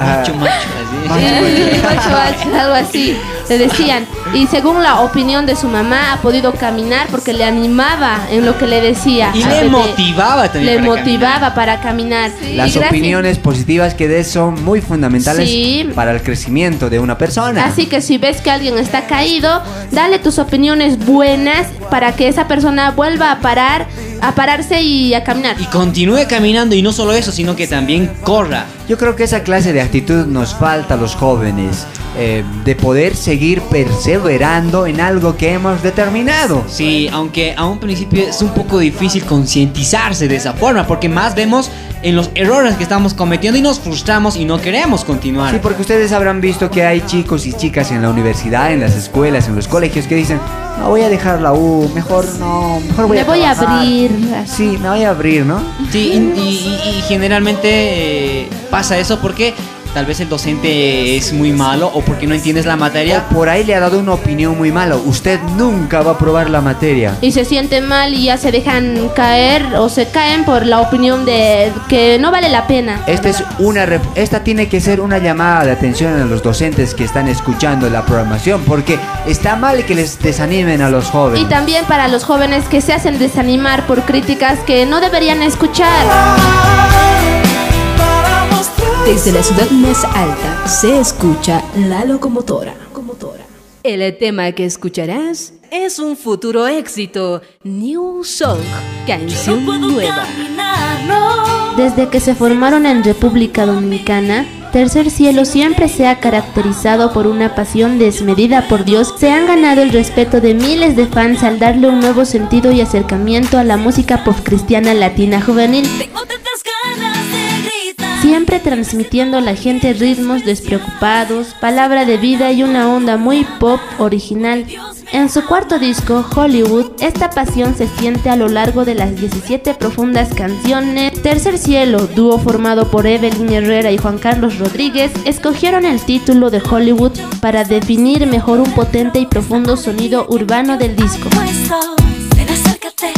Ah, Macho, macho, así. Sí, macho, macho, algo así. Le decían. Y según la opinión de su mamá, ha podido caminar porque le animaba en lo que le decía. Y le motivaba también Le para motivaba para caminar. Y las gracias- opiniones positivas que des son muy fundamentales Sí. para el crecimiento de una persona. Así que si ves que alguien está caído, dale tus opiniones buenas para que esa persona vuelva a parar, a pararse y a caminar. Y continúe caminando y no solo eso, sino que también corra. Yo creo que esa clase de actitud nos falta a los jóvenes, eh, de poder seguir perseverando en algo que hemos determinado. Sí, aunque a un principio es un poco difícil concientizarse de esa forma, porque más vemos en los errores que estamos cometiendo y nos frustramos y no queremos continuar. Sí, porque ustedes habrán visto que hay chicos y chicas en la universidad, en las escuelas, en los colegios que dicen, no voy a dejar la U, mejor no, mejor voy Me a voy a trabajar". abrir. Sí, me voy a abrir, ¿no? Sí, y, y- y- y generalmente eh, pasa eso porque tal vez el docente es muy malo o porque no entiendes la materia. Por ahí le ha dado una opinión muy mala. Usted nunca va a aprobar la materia. Y se sienten mal y ya se dejan caer o se caen por la opinión de que no vale la pena. Esta es una ref- esta tiene que ser una llamada de atención a los docentes que están escuchando la programación porque está mal que les desanimen a los Y jóvenes. también para los jóvenes que se hacen desanimar por críticas que no deberían escuchar. Desde la ciudad más alta se escucha la locomotora. El tema que escucharás es un futuro éxito. New Song, canción nueva. Desde que se formaron en República Dominicana, Tercer Cielo siempre se ha caracterizado por una pasión desmedida por Dios. Se han ganado el respeto de miles de fans al darle un nuevo sentido y acercamiento a la música pop cristiana latina juvenil. Siempre transmitiendo a la gente ritmos despreocupados, palabra de vida y una onda muy pop original. En su cuarto disco, Hollywood, esta pasión se siente a lo largo de las 17 profundas canciones. Tercer Cielo, dúo formado por Evelyn Herrera y Juan Carlos Rodríguez, escogieron el título de Hollywood para definir mejor un potente y profundo sonido urbano del disco.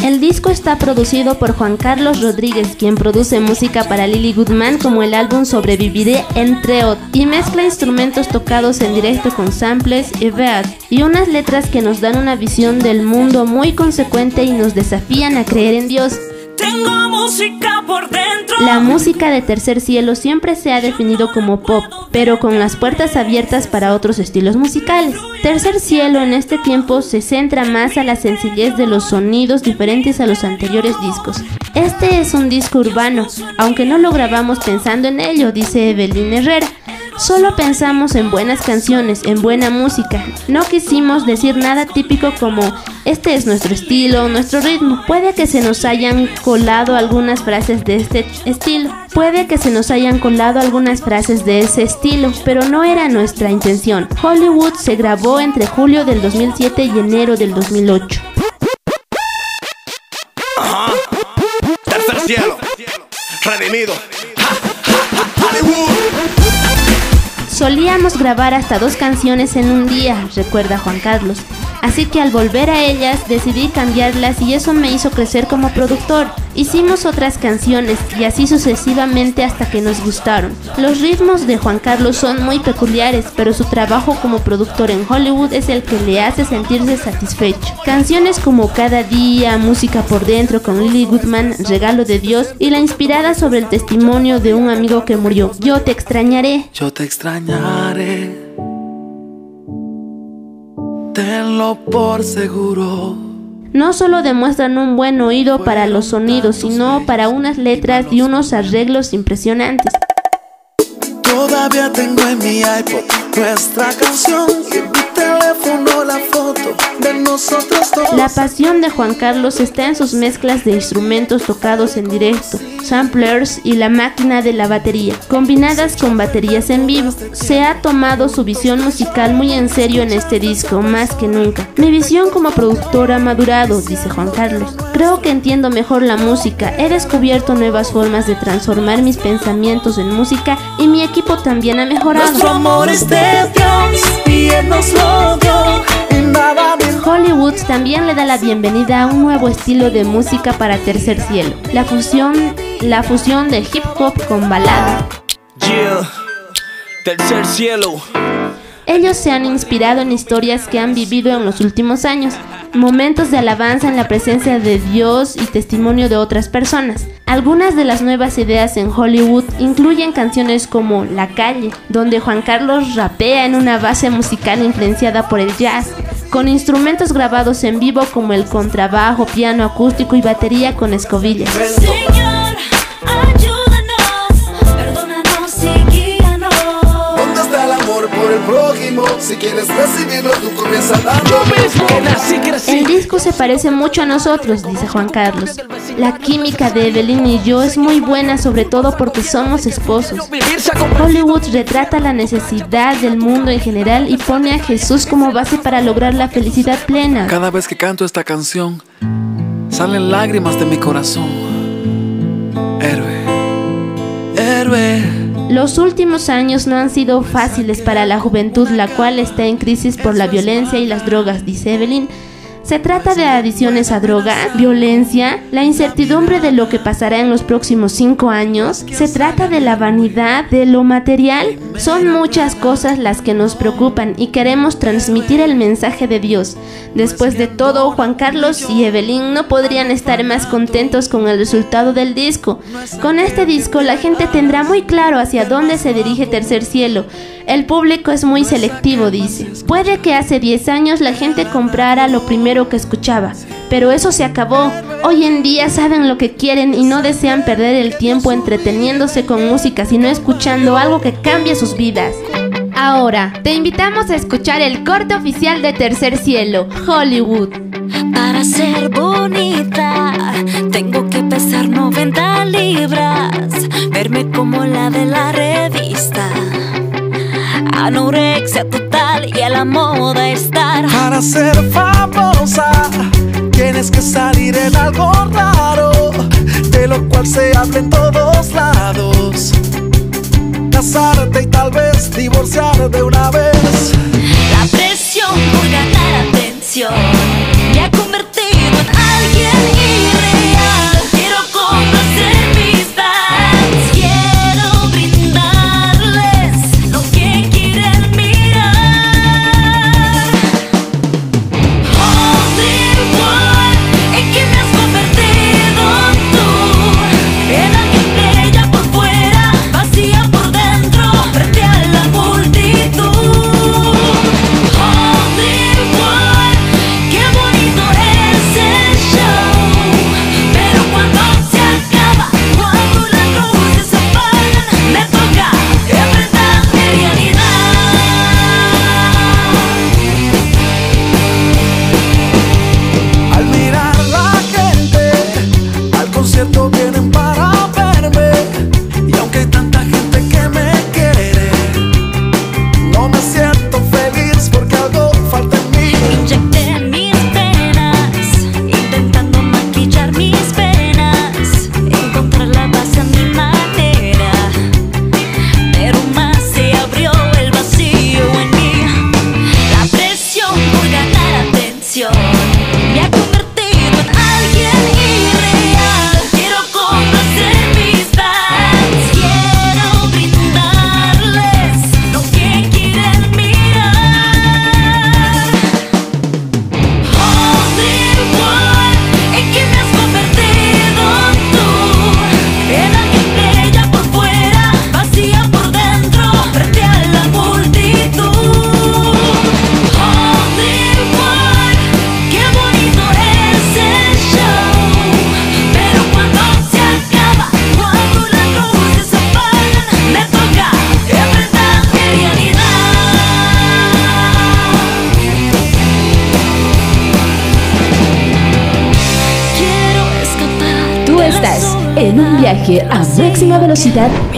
El disco está producido por Juan Carlos Rodríguez, quien produce música para Lily Goodman como el álbum Sobreviviré entre otros, y mezcla instrumentos tocados en directo con samples y beat, y unas letras que nos dan una visión del mundo muy consecuente y nos desafían a creer en Dios. La música de Tercer Cielo siempre se ha definido como pop, pero con las puertas abiertas para otros estilos musicales. Tercer Cielo en este tiempo se centra más a la sencillez de los sonidos diferentes a los anteriores discos. Este es un disco urbano, aunque no lo grabamos pensando en ello, dice Evelyn Herrera. Solo pensamos en buenas canciones, en buena música. No quisimos decir nada típico como este es nuestro estilo, nuestro ritmo. Puede que se nos hayan colado algunas frases de este estilo. Puede que se nos hayan colado algunas frases de ese estilo, pero no era nuestra intención. Hollywood se grabó entre julio del 2007 y enero del 2008. Ajá. Tercer cielo. Redimido. Hollywood. Solíamos grabar hasta dos canciones en un día, recuerda Juan Carlos. Así que al volver a ellas decidí cambiarlas y eso me hizo crecer como productor. Hicimos otras canciones y así sucesivamente hasta que nos gustaron. Los ritmos de Juan Carlos son muy peculiares, pero su trabajo como productor en Hollywood es el que le hace sentirse satisfecho. Canciones como Cada día, Música por dentro con Lily Goodman, Regalo de Dios y la inspirada sobre el testimonio de un amigo que murió. Yo te extrañaré. Yo te extrañaré. Tenlo por seguro. no solo demuestran un buen oído para los sonidos, sino para unas letras y unos arreglos impresionantes. Todavía tengo en mi iPod nuestra canción y en mi teléfono la foto de nosotros dos. La pasión de Juan Carlos está en sus mezclas de instrumentos tocados en directo, samplers y la máquina de la batería, combinadas con baterías en vivo. Se ha tomado su visión musical muy en serio en este disco, más que nunca. Mi visión como productor ha madurado, dice Juan Carlos. Creo que entiendo mejor la música, he descubierto nuevas formas de transformar mis pensamientos en música y mi equipo también ha mejorado. Nuestro amor es de Dios y Él nos lo dio y nada me Hollywood también le da la bienvenida a un nuevo estilo de música para Tercer Cielo, la fusión, la fusión de hip hop con balada. Yeah. Tercer cielo. Ellos se han inspirado en historias que han vivido en los últimos años, momentos de alabanza en la presencia de Dios y testimonio de otras personas. Algunas de las nuevas ideas en Hollywood incluyen canciones como La calle, donde Juan Carlos rapea en una base musical influenciada por el jazz, con instrumentos grabados en vivo como el contrabajo, piano acústico y batería con escobillas. Señor, Si quieres recibirlo, tú comienza dando El disco se parece mucho a nosotros, dice Juan Carlos. La química de Evelyn y yo es muy buena, sobre todo porque somos esposos. Hollywood retrata la necesidad del mundo en general y pone a Jesús como base para lograr la felicidad plena. Cada vez que canto esta canción, salen lágrimas de mi corazón. Héroe, héroe. Los últimos años no han sido fáciles para la juventud, la cual está en crisis por la violencia y las drogas, dice Evelyn. Se trata de adiciones a droga, violencia, la incertidumbre de lo que pasará en los próximos cinco años. Se trata de la vanidad, de lo material. Son muchas cosas las que nos preocupan y queremos transmitir el mensaje de Dios. Después de todo, Juan Carlos y Evelyn no podrían estar más contentos con el resultado del disco. Con este disco la gente tendrá muy claro hacia dónde se dirige Tercer Cielo. El público es muy selectivo, dice. Puede que hace 10 años la gente comprara lo primero que escuchaba, pero eso se acabó. Hoy en día saben lo que quieren y no desean perder el tiempo entreteniéndose con música, sino escuchando algo que cambie sus vidas. Ahora, te invitamos a escuchar el corte oficial de Tercer Cielo, Hollywood. Para ser bonita, tengo que pesar 90 libras. verme como la de la revista. Anorexia y a la moda estar. Para ser famosa tienes que salir en algo raro, de lo cual se habla en todos lados. Casarte y tal vez divorciar de una vez. Máxima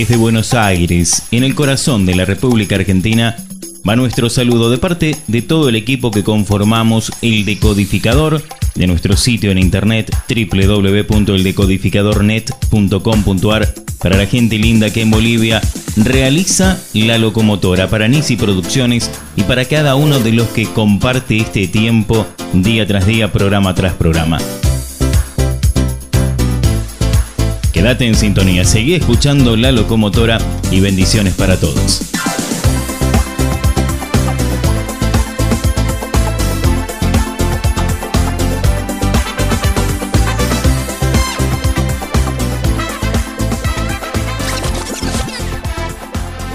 Desde Buenos Aires, en el corazón de la República Argentina, va nuestro saludo de parte de todo el equipo que conformamos el decodificador de nuestro sitio en internet www.eldecodificadornet.com.ar para la gente linda que en Bolivia realiza la locomotora para Nisi Producciones y para cada uno de los que comparte este tiempo día tras día, programa tras programa. Quédate en sintonía, seguí escuchando La Locomotora y bendiciones para todos.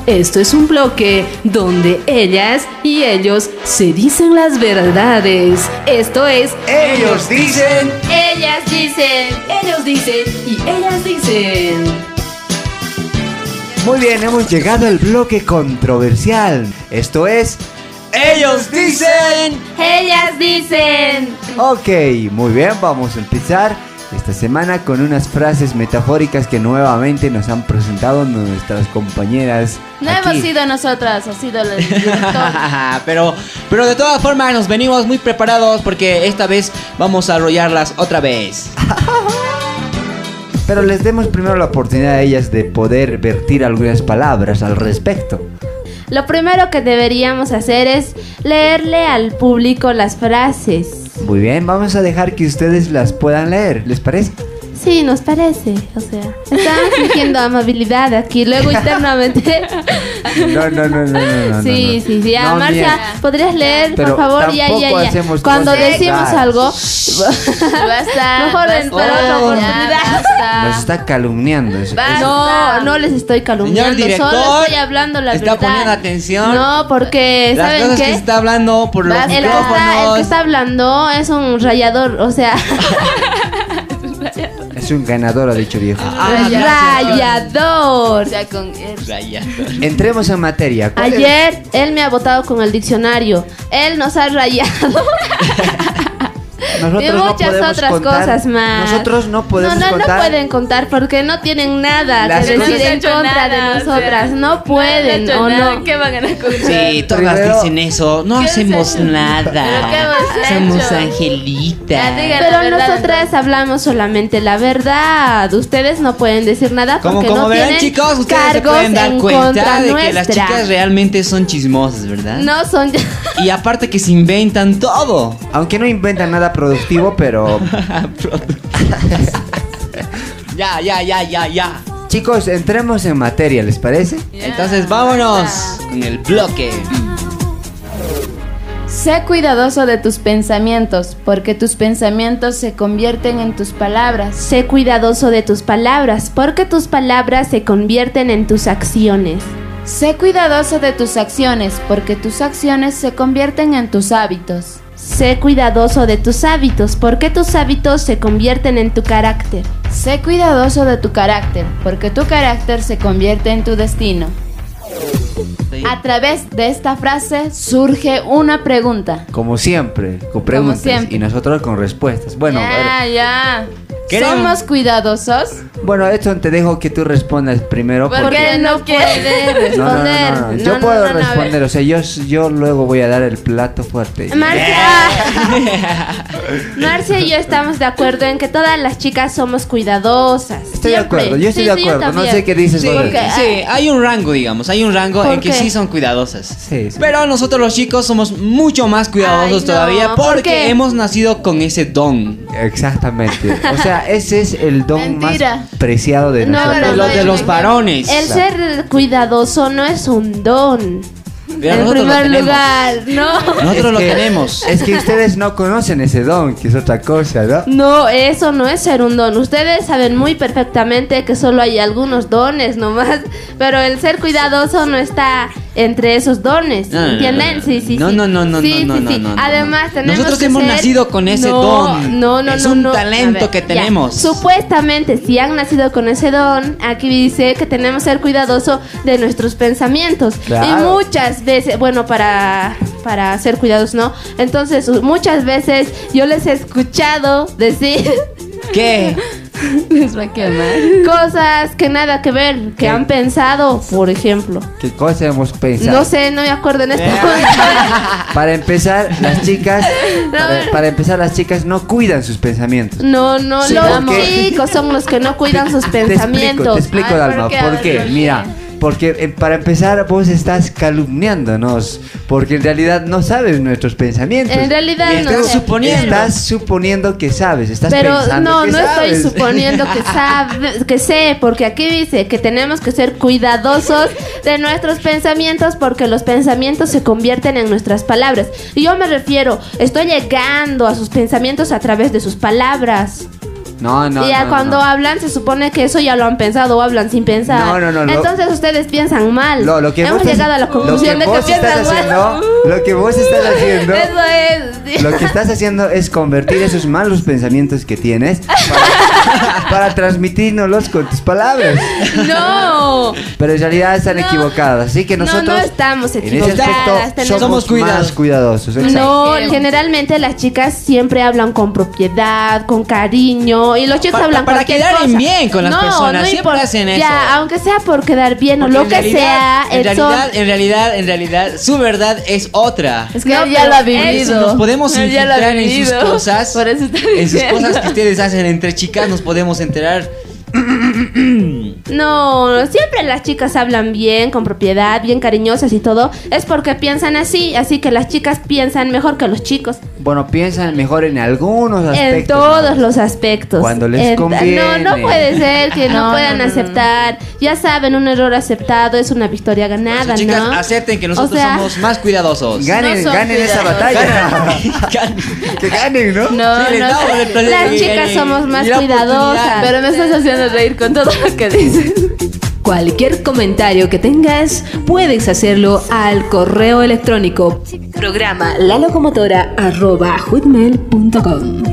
Esto es un bloque donde ellas y ellos se dicen las verdades. Esto es Ellos dicen. Ellas dicen. Ellos dicen y ellas dicen. Muy bien, hemos llegado al bloque controversial. Esto es. Ellos dicen. Ellas dicen. Ok, muy bien, vamos a empezar. Esta semana con unas frases metafóricas que nuevamente nos han presentado nuestras compañeras. No aquí. hemos sido nosotras, ha sido el director. pero, pero de todas formas nos venimos muy preparados porque esta vez vamos a arrollarlas otra vez. Pero les demos primero la oportunidad a ellas de poder vertir algunas palabras al respecto. Lo primero que deberíamos hacer es leerle al público las frases. Muy bien, vamos a dejar que ustedes las puedan leer, ¿les parece? Sí, nos parece. O sea, estamos fingiendo amabilidad aquí. Luego internamente. No, no, no, no, no. no, sí, no. sí, sí. Ah, No, Marcia. ¿podrías leer, Pero por favor? Ya, ya, ya. Cuando cosas decimos algo, Basta. mejor en- para otra basta, oportunidad. basta. Nos está calumniando eso. No, no les estoy calumniando. Señor director, solo estoy hablando la ¿está verdad. poniendo atención? No, porque Las ¿saben cosas qué? que está hablando por los el, que está, el que está hablando es un rayador, o sea, Es un ganador, ha dicho viejo. Ah, rayador. O sea, con el- Entremos en materia. ¿Cuál es- Ayer él me ha votado con el diccionario. Él nos ha rayado. Nosotros y no muchas podemos otras contar- cosas más. Nosotros no podemos no, no, contar. No pueden contar porque no tienen nada Las que decir en contra de nosotras. no pueden o no. ¿Qué van a contar? Sí, todas Primero- dicen eso. No hacemos nada. Somos hecho? angelitas. Pero verdad, nosotras hablamos solamente la verdad. Ustedes no pueden decir nada Como, porque como no verán, tienen chicos, ustedes se cargos pueden dar en cuenta contra de nuestra. que las chicas realmente son chismosas, ¿verdad? no son Y aparte que se inventan todo. Aunque no inventan nada productivo, pero Ya, ya, ya, ya, ya. chicos, entremos en materia, ¿les parece? Entonces vámonos con el bloque. Sé cuidadoso de tus pensamientos, porque tus pensamientos se convierten en tus palabras. Sé cuidadoso de tus palabras, porque tus palabras se convierten en tus acciones. Sé cuidadoso de tus acciones, porque tus acciones se convierten en tus hábitos. Sé cuidadoso de tus hábitos, porque tus hábitos se convierten en tu carácter. Sé cuidadoso de tu carácter, porque tu carácter se convierte en tu destino. A través de esta frase surge una pregunta. Como siempre, con preguntas siempre. y nosotros con respuestas. Bueno, a ver, ya, ya. Queremos- ¿Somos cuidadosos? bueno, esto te dejo que tú respondas primero. Porque no puede No, no, no, responder. no, no, No, Yo no, puedo responder, o sea, yo, yo luego voy a dar el plato fuerte. Marcia. Marcia y yo estamos de acuerdo en que todas las chicas somos cuidadosas. Estoy de acuerdo, yo estoy Sí, de sí, acuerdo. No sé qué dices Sí, porque, sí, hay un rango, digamos, hay un rango ¿Por en que qué? sí son cuidadosas. Sí, sí. Pero nosotros los chicos somos mucho más cuidadosos Ay, no, todavía ¿por porque hemos nacido con ese don. Exactamente. O sea, ese es el don Mentira. más preciado de No, nosotros. no, de los, de los varones. El ser cuidadoso no es un don. Pero en primer lugar, no. Nosotros Es lo que- tenemos. Es que ustedes no conocen ese don, que es otra cosa, ¿no? No, eso no es ser un don. Ustedes saben muy perfectamente que solo hay algunos dones nomás, pero el ser cuidadoso no está entre esos dones, ¿entienden? Sí, sí, No, sí. no, no, no, Sí, no, no, sí. no, no, Además, tenemos Nosotros que hemos ser- nacido con ese No, don. No, no, Es no, un no. talento ver, que ya. tenemos. Supuestamente, si han nacido con ese don, aquí dice que tenemos que ser cuidadoso de nuestros pensamientos. Claro. Y muchas bueno, para, para ser cuidadosos, ¿no? Entonces, muchas veces yo les he escuchado decir ¿Qué? Les va a quemar. cosas que nada que ver, que han pensado, por ejemplo. ¿Qué cosa hemos pensado? No sé, no me acuerdo en este Eh. momento. Para empezar, las chicas, No, para, empezar, las chicas no cuidan sus pensamientos. No, no, Sí, los porque- chicos son los que no cuidan sus Te explico, pensamientos. te explico, Ay, Dalma. ¿por qué? Mira, porque eh, para empezar vos estás calumniándonos, porque en realidad no sabes nuestros pensamientos. En realidad Y no estás sé. suponiendo. Estás suponiendo que sabes, estás Pero pensando no, que no sabes. estoy suponiendo que sabe, que sé, porque aquí dice que tenemos que ser cuidadosos de nuestros pensamientos porque los pensamientos se convierten en nuestras palabras. Y yo me refiero, estoy llegando a sus pensamientos a través de sus palabras. No, no, y ya no, cuando no. hablan se supone que eso ya lo han pensado o hablan sin pensar. No, no, no, lo- Entonces ustedes piensan mal. Lo, lo que Hemos llegado a la conclusión que de que piensan mal. haciendo, Lo que vos estás haciendo. Eso es. Lo que estás haciendo es convertir esos malos pensamientos que tienes para, para transmitírnoslos con tus palabras. No. Pero en realidad están equivocadas. Así que nosotros. no, no estamos en ese equivocadas. aspecto somos, más cuidadosos. exacto. No, generalmente las chicas siempre hablan con propiedad, con cariño y los chicos Para- hablan para quedar cosa. bien con las No, personas, no siempre hacen eso. Ya, aunque sea por quedar bien o Porque lo en que realidad- sea, en el son- realidad, en realidad, en realidad, su verdad es otra. Es que él ya lo ha vivido. Nos podemos lo infiltrar en sus cosas, Por eso está en sus cosas que ustedes hacen entre chicas, nos podemos enterar. No, siempre las chicas hablan bien, con propiedad, bien cariñosas y todo. Es porque piensan así, así que las chicas piensan mejor que los chicos. Bueno, piensan mejor en algunos aspectos. En todos los aspectos. Cuando les En- conviene. No, no puede ser que no, No, puedan no, no, no. aceptar. Ya saben, un error aceptado es una victoria ganada, Chicas, ¿no? acepten que nosotros O sea, somos más cuidadosos. Ganen, ganen esa batalla. que ganen, ¿no? No, Sí, les no, damos el placer las chicas somos más cuidadosas. Pero me estás haciendo reír con todo lo que dices. Cualquier comentario que tengas, puedes hacerlo al correo electrónico programa lalocomotora.com.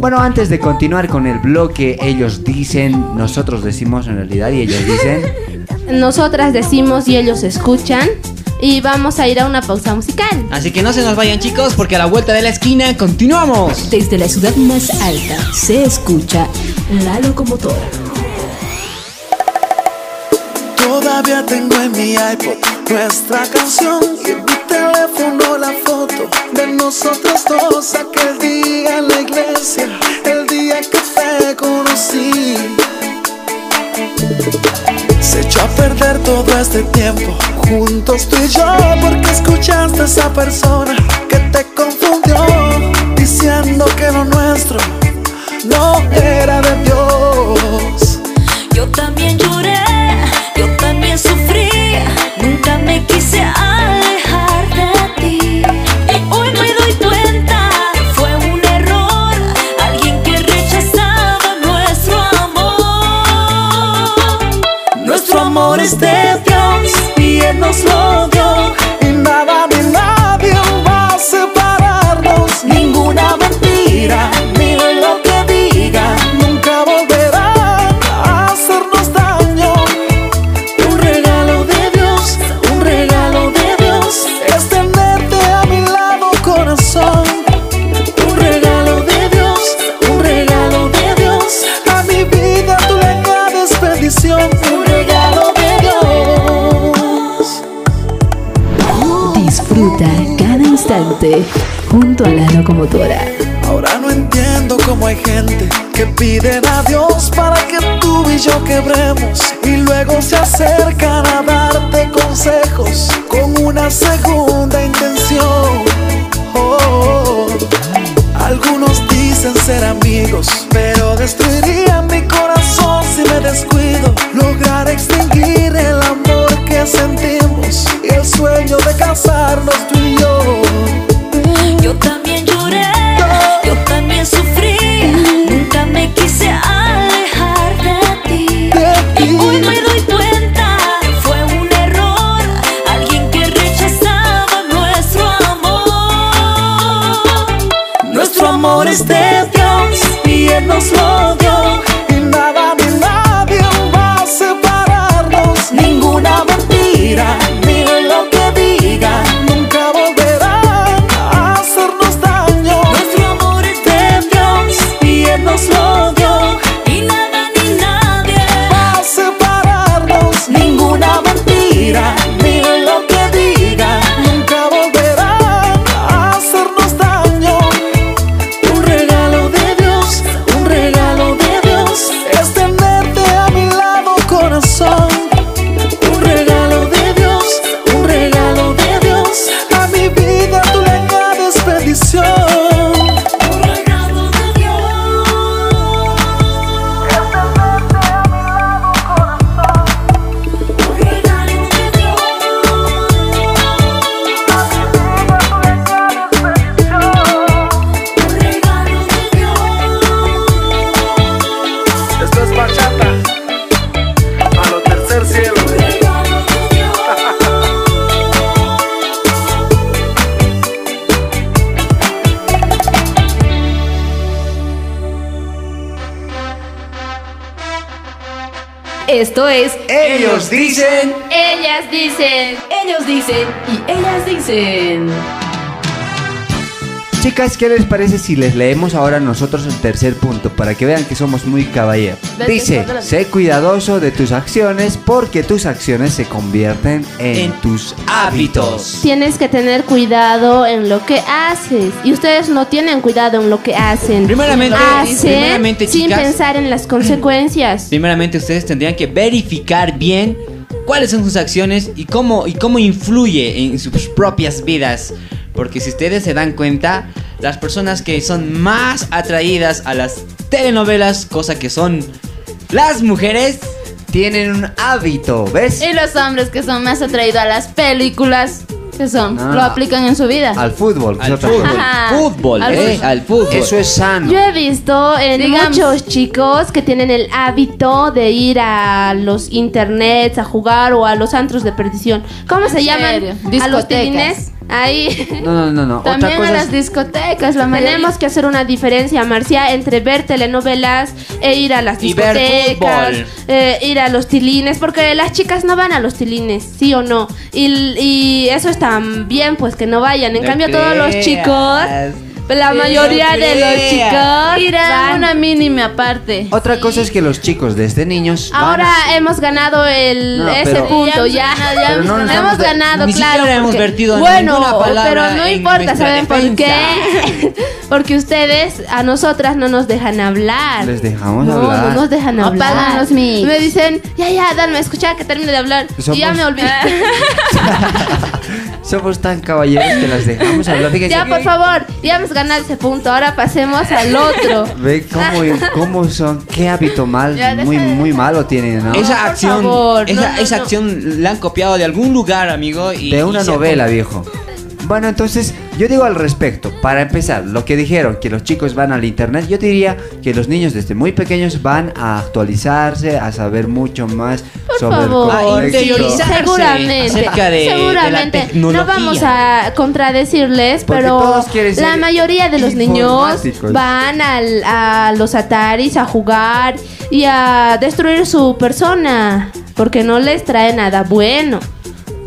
Bueno, antes de continuar con el bloque, ellos dicen, nosotros decimos en realidad y ellos dicen. Nosotras decimos y ellos escuchan. Y vamos a ir a una pausa musical. Así que no se nos vayan chicos, porque a la vuelta de la esquina continuamos. Desde la ciudad más alta se escucha la locomotora. Todavía tengo en mi iPod nuestra canción y en mi teléfono la foto de nosotros dos aquel día este tiempo juntos tú y yo porque escuchaste a esa persona que te confundió diciendo que lo nuestro no era Ahora no entiendo cómo hay gente que piden a Dios para que tú y yo quebremos y luego se acercan a darte consejos con una segunda intención. Oh, algunos dicen ser amigos, pero destruirían mi corazón si me descuido. Lograr extinguir el amor que sentimos y el sueño de casarnos tú y yo. Yo también de Dios y Él nos lo Esto es Ellos dicen. Ellas dicen. Ellos dicen y ellas dicen. Chicas, ¿qué les parece si les leemos ahora nosotros el tercer punto para que vean que somos muy caballeros? Vete, Dice, sé cuidadoso de tus acciones porque tus acciones se convierten en, tus hábitos. Tienes que tener cuidado en lo que haces. Y ustedes no tienen cuidado en lo que hacen. Primeramente- hacen primeramente, sin chicas. pensar en las consecuencias. Primeramente ustedes tendrían que verificar bien cuáles son sus acciones y cómo, y cómo influye en sus propias vidas. Porque si ustedes se dan cuenta, las personas que son más atraídas a las telenovelas, cosa que son las mujeres, tienen un hábito, ¿ves? Y los hombres que son más atraídos a las películas, que son? No, Lo aplican en su vida. Al fútbol. Al fútbol. Al eh, fútbol. al fútbol. Eso es sano. Yo he visto en Digamos- muchos chicos que tienen el hábito de ir a los internets a jugar o a los antros de perdición. ¿Cómo se ¿En llaman? A los Discotecas. tilines. Ahí. No, no, no, no. También Otra a las es- discotecas, la. Tenemos que hacer una diferencia, Marcia, entre ver telenovelas e ir a las Y ver discotecas, eh, ir a los tilines, porque las chicas no van a los tilines, sí o no. Y, y eso está bien, pues que no vayan. En No cambio, todos los chicos, la Sí, mayoría no de los chicos, Ir a van. una mínima aparte. Otra cosa es que los chicos desde niños van Ahora a- hemos ganado el No, ese pero- punto Ya ya. hemos ganado, ya hemos ganado. Ni claro. siquiera hemos vertido bueno, ninguna palabra pero no importa, ¿saben por qué? porque ustedes a nosotras no nos dejan hablar. Les dejamos no, hablar. no nos dejan hablar. Apagan los mics. Me dicen, ya, ya, dame, escucha que termine de hablar. Y ya me olvidé. Somos tan caballeros que las dejamos hablar. Fíjense ya, por favor, ya hemos ganado ese punto. Ahora pasemos al otro. Ve cómo, cómo son, qué hábito mal, Ya, muy, de- muy malo tienen, ¿no? esa acción, favor, esa, no, no, esa no. acción la han copiado de algún lugar, amigo. Y, De una y novela, viejo. Bueno, entonces, yo digo al respecto, para empezar, lo que dijeron, que los chicos van al internet, yo diría que los niños desde muy pequeños van a actualizarse, a saber mucho más sobre favor. el A. Seguramente, acerca de- de la seguramente. tecnología. no vamos a contradecirles, Porque pero la mayoría de los niños van al- a los Ataris a jugar y a destruir su persona, porque no les trae nada bueno.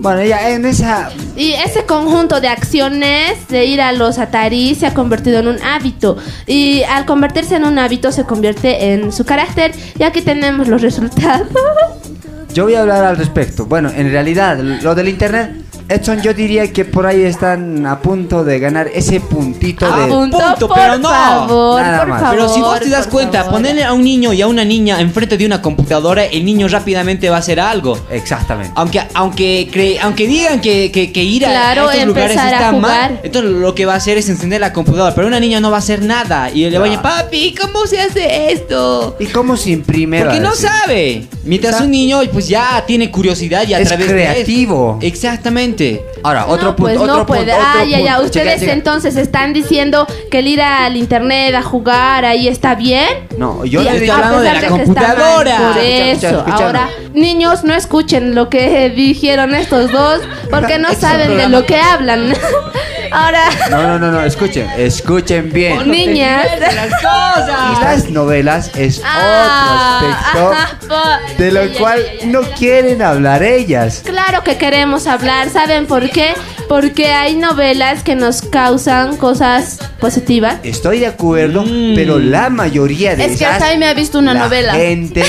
Bueno, ya en esa... Y ese conjunto de acciones de ir a los Ataris se ha convertido en un hábito. Y al convertirse en un hábito se convierte en su carácter. Y aquí tenemos los resultados. Yo voy a hablar al respecto. Bueno, en realidad, lo del internet, Edson, yo diría que por ahí están a punto de ganar ese puntito Ah, de... punto, por pero no. favor, Nada por más. favor. Pero si vos te das cuenta, favor. ponerle a un niño y a una niña enfrente de una computadora, el niño rápidamente va a hacer algo. Exactamente. Aunque, aunque, cre- aunque digan que, que- que ir a, Claro, a estos lugares empezar a está jugar. mal, entonces lo que va a hacer es encender la computadora. Pero una niña no va a hacer nada. Y le va a decir, papi, ¿cómo se hace esto? ¿Y cómo se imprime? Porque a no sabe. Mientras Exacto. un niño pues ya tiene curiosidad y a Es través creativo. de Exactamente. Ahora, otro no, punto, pues otro no puede. punto, otro Ah, ya, ya. punto. Ustedes entonces están diciendo que el ir al internet a jugar ahí está bien. No, yo Y le a digo... pesar hablando de la mal, computadora. Por eso, escucha, escucha. ahora, niños, no escuchen lo que dijeron estos dos, porque no saben de lo que hablan. ahora, No, no, no, no, escuchen, escuchen bien. niñas. Las cosas. Las novelas es Ah, otro aspecto po- de lo ya, cual ya, ya. no quieren hablar ellas. Claro que queremos hablar, ¿saben por qué? Porque hay novelas que nos causan cosas positivas. Estoy de acuerdo, Mm. pero la mayoría de Es que esas Jaime ha visto una la novela. Gente,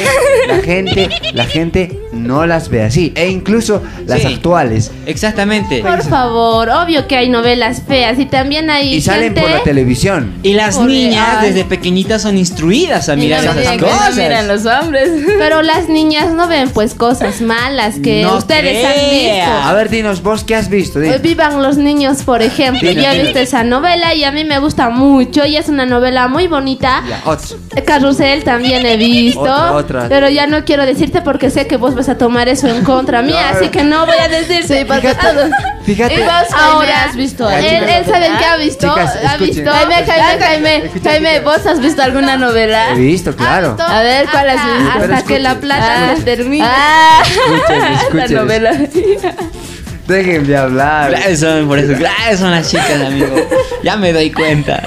la gente, la gente no las ve así. E incluso las Sí. actuales. Exactamente. Por favor, obvio que hay novelas feas y también hay Y salen gente... por la televisión. Y las Pobre, niñas ay. desde pequeñitas son instruidas a mirar no esas cosas. miran los hombres. Pero las niñas no ven pues cosas malas que No ustedes han crea. A ver, dinos, vos qué has visto. Di- visto. Eh, Vivan los niños, por ejemplo. Dinos, Yo he dinos. visto esa novela y a mí me gusta mucho y es una novela muy bonita. Ya. Carrusel también he visto. Otra, otra. Pero ya no quiero decirte porque sé que vos vas a tomar eso en contra mía, No. así que no voy a decirte. Sí, Fíjate, fíjate. Y vos, Ahora, has visto él, él sabe qué ha visto. Chicas, ha visto. Jaime, Jaime, Jaime, Jaime. ¿vos has visto alguna novela? He visto, claro. visto? A ver, ¿cuál has Hasta- visto? Hasta que la plata Ah, se termine. Ah, Escuchen, la escuchen. novela. Déjenme de hablar. Gracias son por eso. Gracias son las chicas, amigo. Ya me doy cuenta.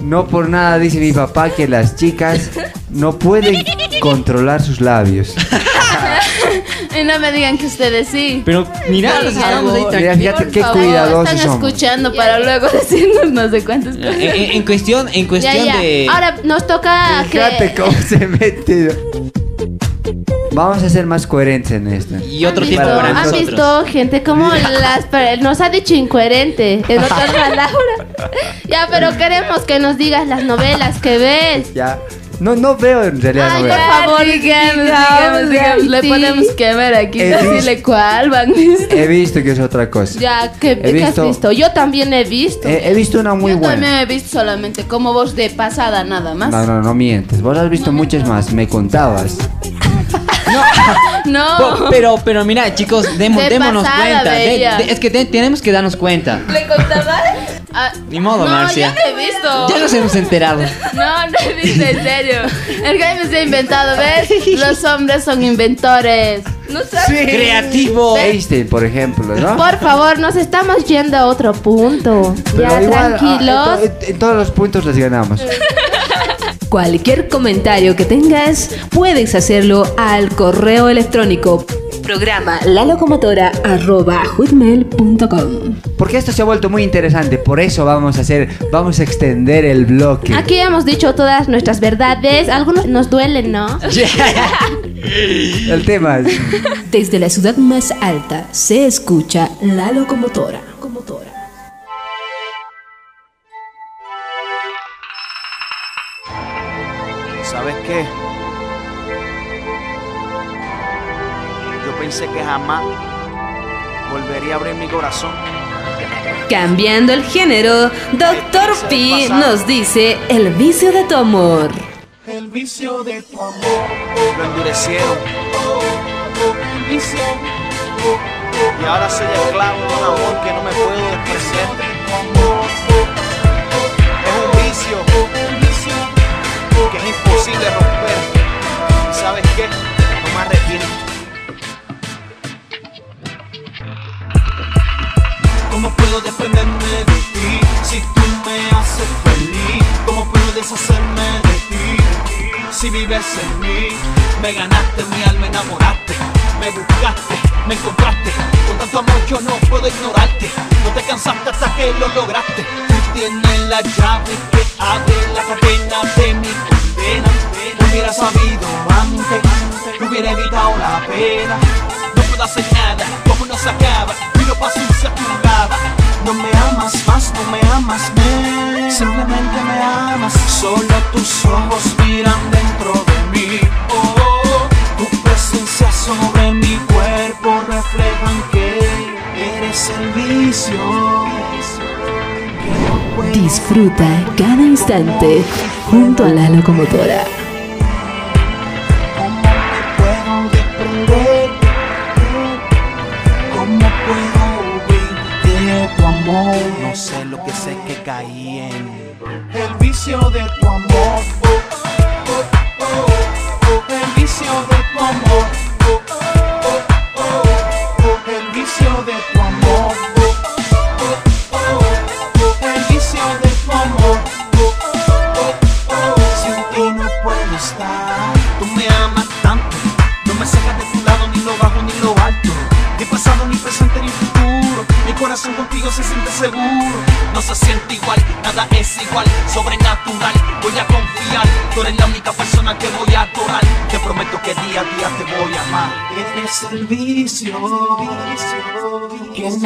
No por nada dice mi papá que las chicas no pueden controlar sus labios. Y no me digan que ustedes sí. Pero mira, Por estamos ahí. Mira, fíjate qué cuidadosos Están somos. escuchando para luego decirnos no sé cuántas En, cosas. en- en cuestión, en cuestión Ya, ya. de. Ahora nos toca Fíjate que... cómo se mete. Vamos a ser más coherentes en esto. Y otro ¿Han tiempo para ¿Han nosotros. visto gente como las nos ha dicho incoherente en otras palabras? Ya, pero queremos que nos digas las novelas que ves. Ya. No, no veo en realidad Ay, por novelas. favor, digamos, digamos, digamos. Le ponemos que ver aquí. He Decirle cuál van. He visto que es otra cosa. Ya, ¿qué, He qué has visto-? Yo también he visto. He, he visto una muy Yo buena. también he visto solamente como vos de pasada nada más. No, no, no mientes. Vos has visto muchas más. Me contabas. No. Po- Pero, pero mira, chicos, demo- De démonos pasada cuenta. de- veía. de- es que te- tenemos que darnos cuenta. ¿Le contabas? Ah, Ni modo, no, Marcia. yo no he visto. Ya nos hemos enterado. No, no he visto, en serio. El Jaime se ha inventado, ¿ves? Los hombres son inventores. No sabes. Creativo. Einstein, por ejemplo, ¿no? Por favor, nos estamos yendo a otro punto. Pero ya, igual, ah, tranquilos. en, to- en todos los puntos les ganamos. Cualquier comentario que tengas, puedes hacerlo al correo electrónico programa lalocomotora.com. Porque esto se ha vuelto muy interesante. Por eso vamos a hacer, vamos a extender el bloque. Aquí hemos dicho todas nuestras verdades. Algunos nos duelen, ¿no? El tema es. Desde la ciudad más alta se escucha la locomotora. ¿Sabes qué? Pensé que jamás volvería a abrir mi corazón. Cambiando el género, Dr. P nos dice el vicio de tu amor. El vicio de tu amor lo endurecieron. El vicio. Y ahora soy esclavo de un amor que no me puedo despreciar. Es un vicio, un vicio que es imposible romper. ¿Y sabes qué? No me arrepiento. ¿Cómo puedo desprenderme de ti si tú me haces feliz? ¿Cómo puedo deshacerme de ti si vives en mí? Me ganaste mi alma, enamoraste, me buscaste, me encontraste. Con tanto amor yo no puedo ignorarte. No te cansaste hasta que lo lograste. Tú tienes la llave que abre la cadena de mi condena. No hubiera sabido antes, no hubiera evitado la pena. Solo tus ojos miran dentro de mí. Oh, tu presencia sobre mi cuerpo reflejan que eres el vicio. Disfruta cada instante junto a la locomotora.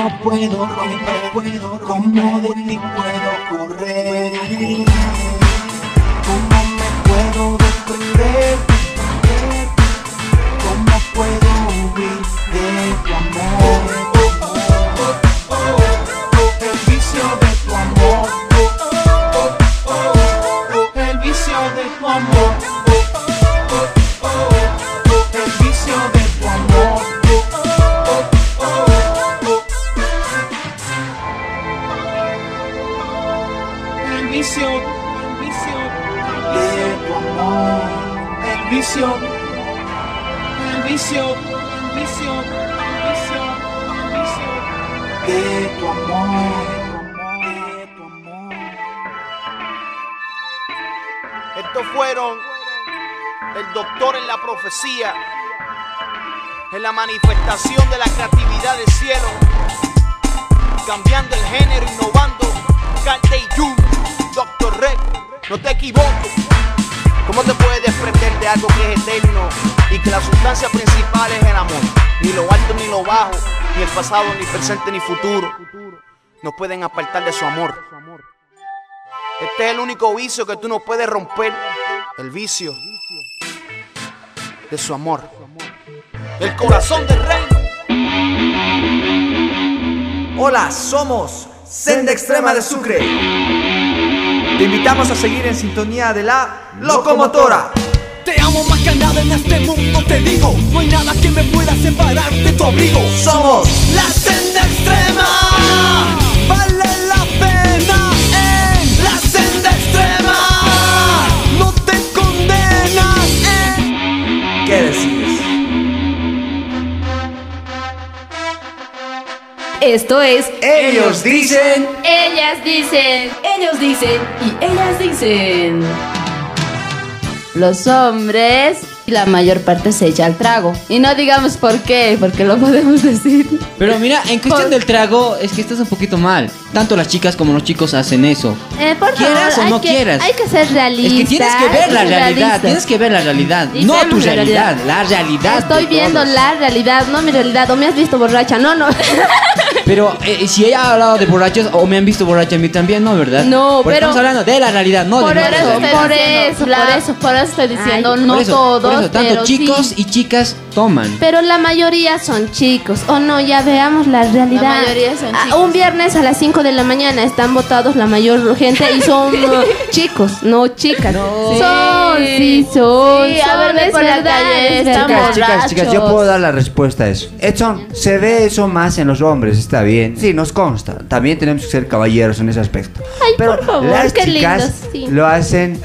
No puedo romper, puedo ¿Cómo de ti puedo presente ni futuro, no pueden apartar de su amor. Este es el único vicio que tú no puedes romper, el vicio de su amor. El corazón del reino. Hola, somos Senda Extrema de Sucre. Te invitamos a seguir en sintonía de la Locomotora. Te amo más que nada en este mundo, te digo. No hay nada que me pueda separar de tu abrigo. Somos la Esto es Ellos dicen. Ellas dicen. Ellos dicen y ellas dicen. Los hombres, la mayor parte se echa al trago. Y no digamos por qué, porque lo podemos decir. Pero mira, en cuestión del trago, es que estás un poquito mal. Tanto las chicas como los chicos hacen eso. Eh, por Quieras favor, o no que, quieras. Hay que ser realista. Es que tienes que ver la realidad, tienes que ver la realidad, Y no tu realidad, realidad. la realidad. Estoy viendo todos. la realidad, no mi realidad. O me has visto borracha. No, no. Pero eh, si ella ha hablado de borrachos o me han visto borracha a mí también, no, ¿verdad? No, Porque pero- Estamos hablando de la realidad, no por de eso, por eso, por eso, por eso estoy diciendo, Por no eso, todos, por eso, tanto pero chicos sí. y chicas toman. Pero la mayoría son chicos. O no, ya veamos la realidad. La mayoría son Ah, chicos. Un viernes a las 5 de la mañana están votados la mayor gente y son uh, chicos, no chicas. Son, sí, son. Sí, a ver, ve es por la verdad, calle, es están verdad. Chicas, chicas, chicas, yo puedo dar la respuesta a eso. Edson, se ve eso más en los hombres, está bien. Sí, nos consta. También tenemos que ser caballeros en ese aspecto. Pero por favor, las qué chicas lindos, sí. lo hacen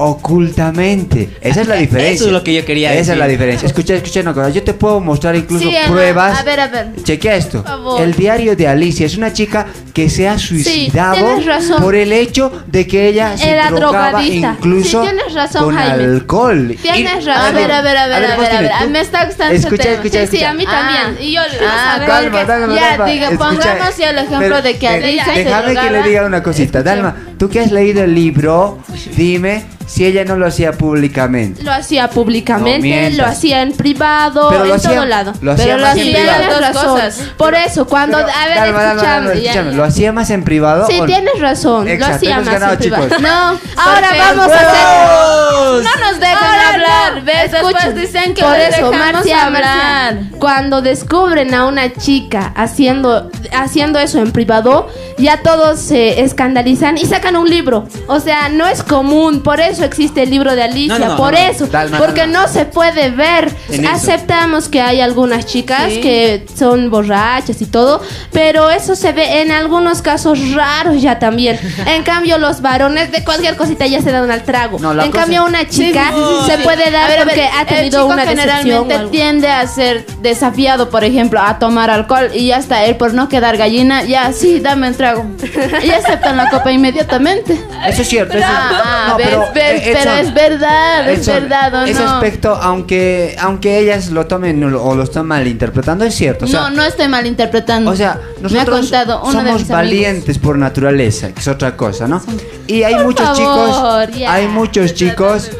ocultamente. Esa es la diferencia. Eso es lo que yo quería Esa decir. es la diferencia. Escucha, escucha una cosa. Yo te puedo mostrar incluso Sí, pruebas. A ver, a ver. Chequea esto. favor. El diario de Alicia es una chica que se ha suicidado razón. por el hecho de que ella se Era drogaba drogadicta. incluso Sí, tienes razón, con Jaime. alcohol. Tienes razón. A ver, a ver, a ver, a ver, a ver. A me está gustando Escucha, ese tema. escucha, Sí, sí, a mí Ah. también. Y yo Ah, a calma, que- ya, Escucha, pongamos ya el ejemplo pero- de que Alicia se Déjame que le diga una cosita. Dalma, tú que has leído el libro, dime si ella no lo hacía públicamente. Lo hacía No públicamente, mientas. lo hacía en privado, Pero lo en hacía- todo lado. lo hacía Pero lo más en hacía privado. tienes Las dos cosas. Por eso, cuando. Pero, a ver, Dalma, Dalma, Dalma, escúchame, ya, escúchame, ya. ¿Lo hacía más en privado? Sí, o- tienes razón. Exacto, lo hacía hemos más ganado, en privado. chicos. No, ahora Porque vamos a hacer. No nos dejan Ahora hablar. no. ¿Ves? Después Escuchen. dicen que Por les eso, dejamos Marcia, hablar. Marcia, cuando descubren a una chica haciendo, haciendo eso en privado, ya todos se escandalizan y sacan un libro. O sea, no es común. Por eso existe el libro de Alicia. No, no, no, por no, no. eso. Dalma, porque no se puede ver. En eso. Aceptamos que hay algunas chicas Sí. que son borrachas y todo. Pero eso se ve en algunos casos raros ya también. En cambio, los varones de cualquier cosita ya se dan al trago. En cambio, una chica Sí, se sí. puede dar A ver, a ver, porque ha el tenido chico una generalmente tiende a ser desafiado, por ejemplo, a tomar alcohol y ya está, él por no quedar gallina, ya sí, dame un trago. Y aceptan la copa inmediatamente. Eso es cierto. eso- Ah, no, ves, pero, ves, eh, pero es verdad, es verdad o Ese no. aspecto, aunque aunque ellas lo tomen o lo, están malinterpretando, es cierto. O sea, no, no estoy malinterpretando. O sea, me ha nosotros contado uno de somos valientes por naturaleza, que es otra cosa, ¿no? Y hay Por muchos favor, chicos, ya. hay muchos chicos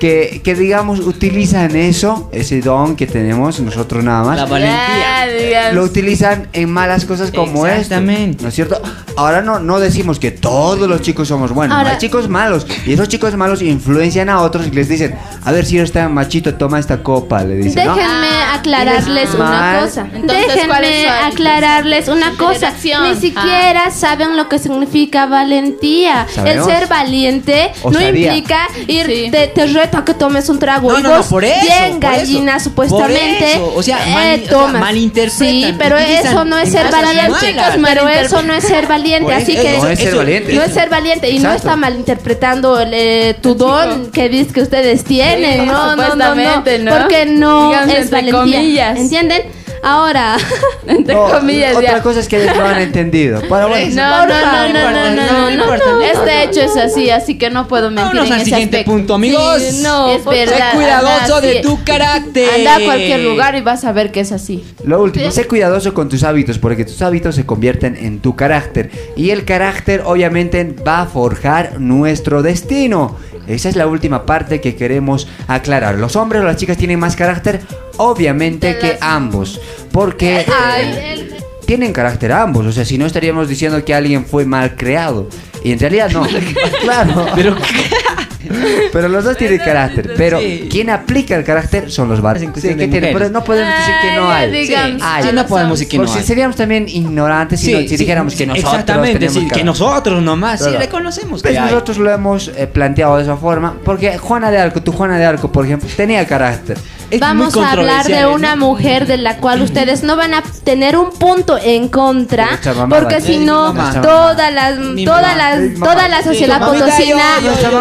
que, que digamos utilizan eso, ese don que tenemos nosotros nada más. La valentía. Digamos. Lo utilizan en malas cosas como esto. Exactamente. ¿No es cierto? Ahora no, no decimos que todos los chicos somos buenos. Ahora- hay chicos malos. Y esos chicos malos influencian a otros y les dicen, a ver si eres tan machito, toma esta copa. Le dicen, ¿no? Déjenme aclararles Tienes una mal. cosa. Entonces, ¿cuál es Déjenme aclararles una cosa. Ni siquiera saben lo que significa valentía. ¿Sabemos? El ser valiente no implica ir Sí. te, te reto a que tomes un trago. No, y no, no, vos, por eso, bien por eso. gallina supuestamente. Por eso, o sea, eh, mali- o sea, malinterpretan, Sí, pero eso no es ser valiente. malas. Pero eso no es ser valiente. Por Así que No es ser valiente. no es ser valiente y no está malinterpretando el, eh, tu don que dices que ustedes tienen. Sí, no, no, no, no. Porque no Díganme es valentía. comillas. ¿Entienden? Ahora, entre No, comillas, otra ya. cosa es que ellos lo han entendido. Pero bueno, No, no, no, no, no, no, no, no, Este hecho es así, así que no puedo mentir Vámonos en al ese siguiente aspecto. punto, amigos. Sí, no, es Sé cuidadoso anda, de sí. tu carácter. Anda a cualquier lugar y vas a ver que es así. Lo último, sé cuidadoso con tus hábitos porque tus hábitos se convierten en tu carácter y el carácter obviamente va a forjar nuestro destino. Esa es la última parte que queremos aclarar. ¿Los hombres o las chicas tienen más carácter? Obviamente que ambos, porque Ay, tienen carácter ambos, o sea, si no estaríamos diciendo que alguien fue mal creado. Y en realidad no. claro. Pero Pero los dos tienen carácter. Pero quien aplica el carácter son los varones. Sí, que no podemos decir que no Ay, hay. digamos, Hay. Sí, no podemos decir que no Porque hay. seríamos también ignorantes si, no- si dijéramos que nosotros Exactamente, sí, que carácter. nosotros nomás, sí, Claro. reconocemos Pues que hay. nosotros lo hemos eh, planteado de esa forma. Porque Juana de Arco, tu Juana de Arco, por ejemplo, tenía carácter. Vamos a hablar de una mujer de la cual ustedes no van a tener un punto en contra, porque si no, mamá. todas las, Mi todas mamá. las, Mi mamá. toda la sociedad potosina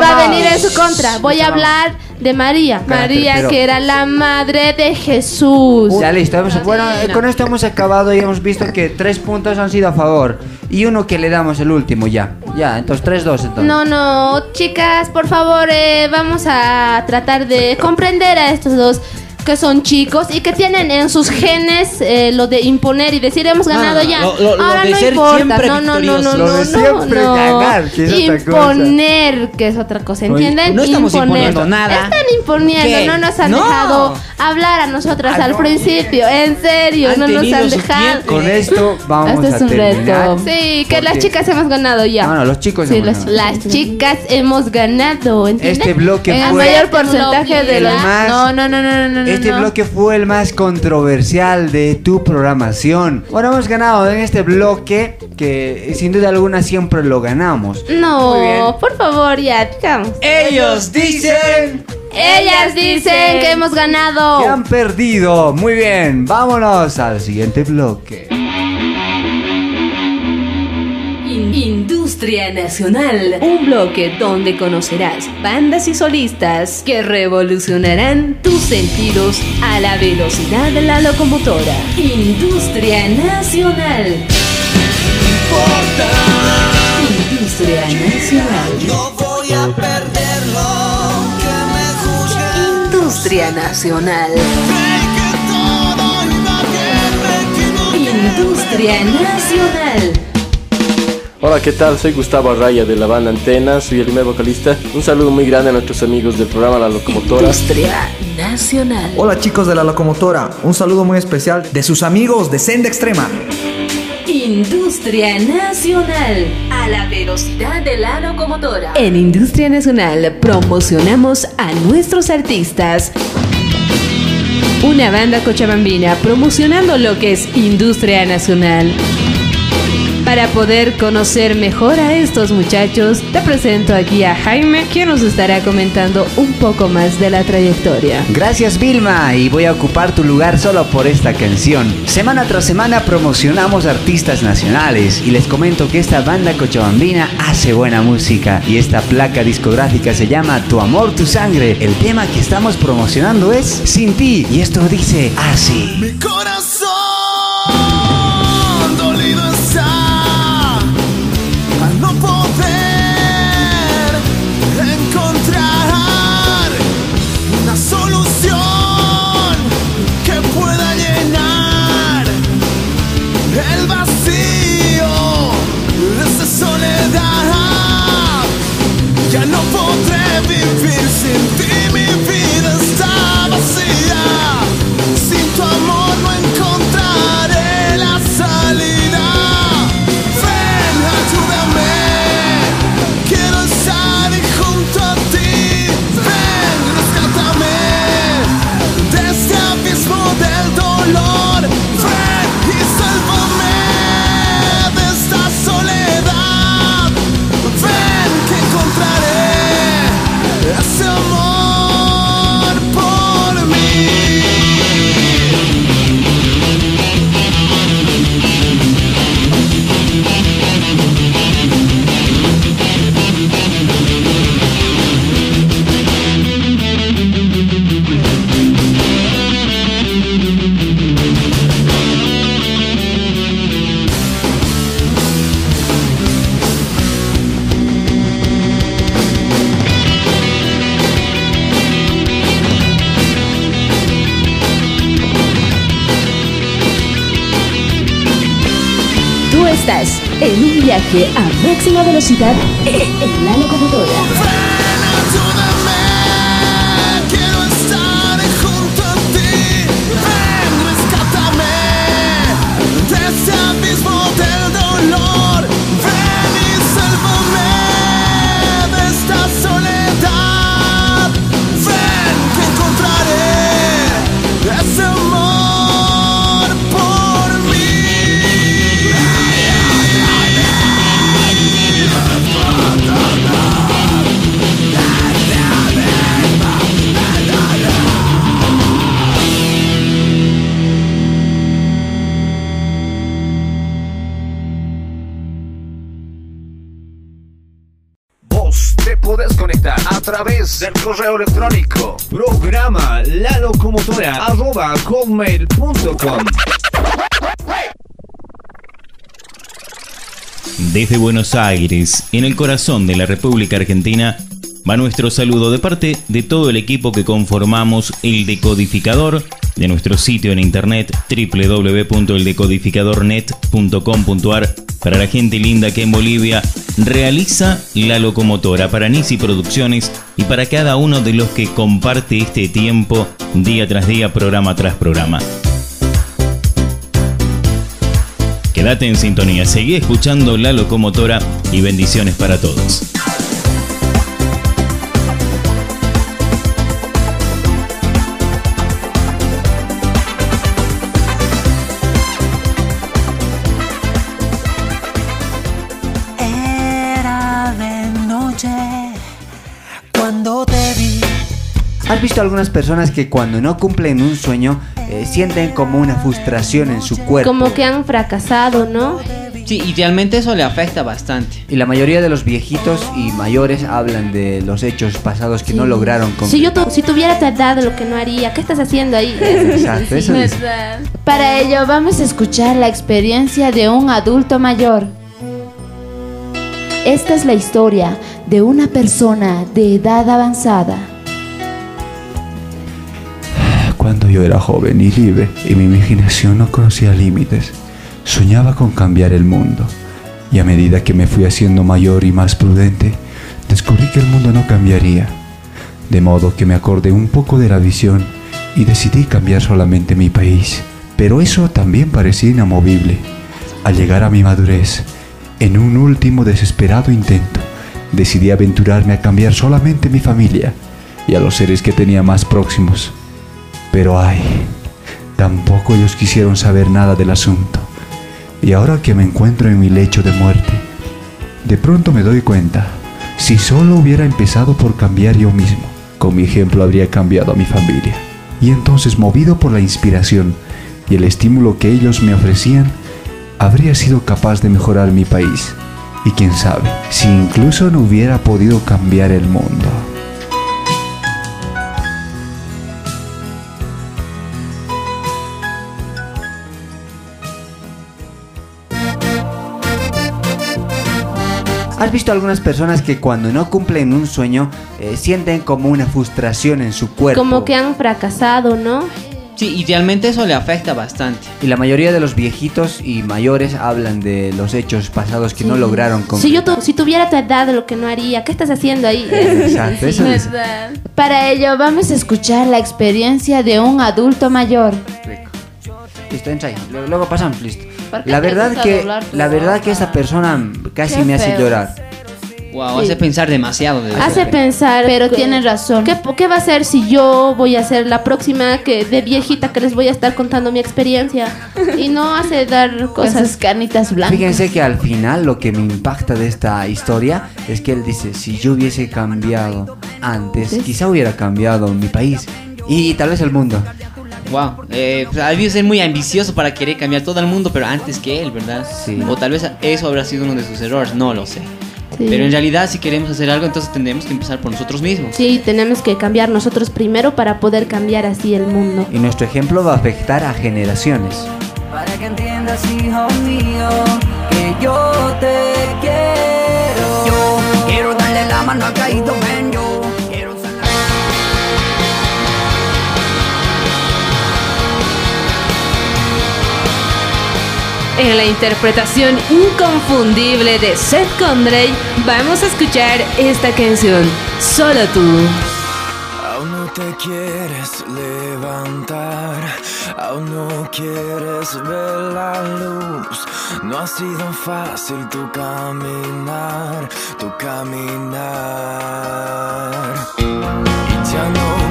va a venir en su contra. Voy a hablar de María, Carácter, María pero- que era la madre de Jesús. Ya listo, hemos- bueno, eh, con esto hemos acabado y hemos visto que tres puntos han sido a favor y uno que le damos el último ya. Ya, entonces 3-2 entonces. No, no, chicas, por favor, eh, vamos a tratar de comprender a estos dos que son chicos y que tienen en sus genes eh, lo de imponer y decir hemos ganado Ah, ya. lo- lo- lo Ahora de no ser importa. No, no, no, no, Lo de no, siempre no. ganar, que es otra cosa. Imponer, que es otra cosa, ¿entienden? no estamos Imponer. imponiendo nada. Están imponiendo, ¿Qué? no nos han No. dejado hablar a nosotras Ah, al no. principio, en serio, Han no nos han dejado. Con esto vamos Este es a un terminar, reto. Sí, que las chicas hemos ganado ya. No, no, los chicos Sí, hemos los- ganado. las chicas hemos ganado, ¿entienden? Este bloque en el fue- mayor porcentaje de No, no, no, no, no, no. Este no. bloque fue el más controversial de tu programación. Bueno, hemos ganado en este bloque que sin duda alguna siempre lo ganamos. Muy bien. No, por favor, ya, digamos. Ellos dicen. Ellas dicen que hemos ganado. Que han perdido. Muy bien, vámonos al siguiente bloque. In- Industria Nacional, un bloque donde conocerás bandas y solistas que revolucionarán tus sentidos a la velocidad de la locomotora. Industria Nacional. Industria Nacional. No voy a perderlo, que me. Industria Nacional. Industria Nacional. Hola, ¿qué tal? Soy Gustavo Arraya de la banda Antena, soy el primer vocalista. Un saludo muy grande a nuestros amigos del programa La Locomotora. Industria Nacional. Hola chicos de la locomotora, un saludo muy especial de sus amigos de Senda Extrema. Industria Nacional. A la velocidad de la locomotora. En Industria Nacional promocionamos a nuestros artistas. Una banda cochabambina promocionando lo que es Industria Nacional. Para poder conocer mejor a estos muchachos, te presento aquí a Jaime, quien nos estará comentando un poco más de la trayectoria. Gracias Vilma y voy a ocupar tu lugar solo por esta canción. Semana tras semana promocionamos artistas nacionales y les comento que esta banda cochabambina hace buena música y esta placa discográfica se llama Tu amor, tu sangre. El tema que estamos promocionando es Sin ti y esto dice así. Mi corazón a máxima velocidad en la locomotora. Desde Buenos Aires, en el corazón de la República Argentina, va nuestro saludo de parte de todo el equipo que conformamos el decodificador de nuestro sitio en internet www.eldecodificadornet.com.ar para la gente linda que en Bolivia realiza la locomotora para Nisi Producciones y para cada uno de los que comparte este tiempo día tras día, programa tras programa. Quédate en sintonía, seguí escuchando la locomotora y bendiciones para todos. ¿Has visto algunas personas que cuando no cumplen un sueño eh, sienten como una frustración en su cuerpo? Como que han fracasado, ¿no? Sí, y realmente eso le afecta bastante. Y la mayoría de los viejitos y mayores hablan de los hechos pasados que no lograron Si cumplir. yo tu- si tuviera tu edad, lo que no haría, ¿qué estás haciendo ahí? Exacto, eso Sí, es. Para ello vamos a escuchar la experiencia de un adulto mayor. Esta es la historia de una persona de edad avanzada. Cuando yo era joven y libre y mi imaginación no conocía límites, soñaba con cambiar el mundo. Y a medida que me fui haciendo mayor y más prudente, descubrí que el mundo no cambiaría. De modo que me acordé un poco de la visión y decidí cambiar solamente mi país. Pero eso también parecía inamovible. Al llegar a mi madurez, en un último desesperado intento, decidí aventurarme a cambiar solamente mi familia y a los seres que tenía más próximos. Pero ay, tampoco ellos quisieron saber nada del asunto. Y ahora que me encuentro en mi lecho de muerte, de pronto me doy cuenta, si solo hubiera empezado por cambiar yo mismo, con mi ejemplo habría cambiado a mi familia. Y entonces, movido por la inspiración y el estímulo que ellos me ofrecían, habría sido capaz de mejorar mi país. Y quién sabe, si incluso no hubiera podido cambiar el mundo. ¿Has visto algunas personas que cuando no cumplen un sueño eh, sienten como una frustración en su cuerpo? Como que han fracasado, ¿no? Sí, y realmente eso le afecta bastante. Y la mayoría de los viejitos y mayores hablan de los hechos pasados que no Sí. lograron Si cumplir. yo tu- si tuviera tu edad, lo que no haría, ¿qué estás haciendo ahí? Exacto, eso es. ¿Verdad? Para ello vamos a escuchar la experiencia de un adulto mayor. Listo, entra ahí. Luego, luego pasamos, listo. ¿Por qué La verdad que la verdad que esa persona casi Qué me hace feo. llorar. Wow, Sí. hace pensar demasiado de Hace pensar, Pero que- tienes razón. ¿Qué, qué va a hacer si yo voy a ser la próxima que de viejita que les voy a estar contando mi experiencia? Y no hace dar cosas. canitas blancas. Fíjense que al final lo que me impacta de esta historia es que él dice, si yo hubiese cambiado antes, quizá hubiera cambiado mi país y tal vez el mundo. Wow, eh, pues, ha debido ser muy ambicioso para querer cambiar todo el mundo, pero antes que él, ¿verdad? Sí. O tal vez eso habrá sido uno de sus errores, no lo sé. Sí. Pero en realidad, si queremos hacer algo, entonces tendremos que empezar por nosotros mismos. Sí, tenemos que cambiar nosotros primero para poder cambiar así el mundo. Y nuestro ejemplo va a afectar a generaciones. Para que entiendas, hijo mío, que yo te quiero. Yo quiero darle la mano al caído, En la interpretación inconfundible de Seth Condrey, vamos a escuchar esta canción, Solo tú. Aún no te quieres levantar, aún no quieres ver la luz. No ha sido fácil tu caminar, tu caminar. Y ya no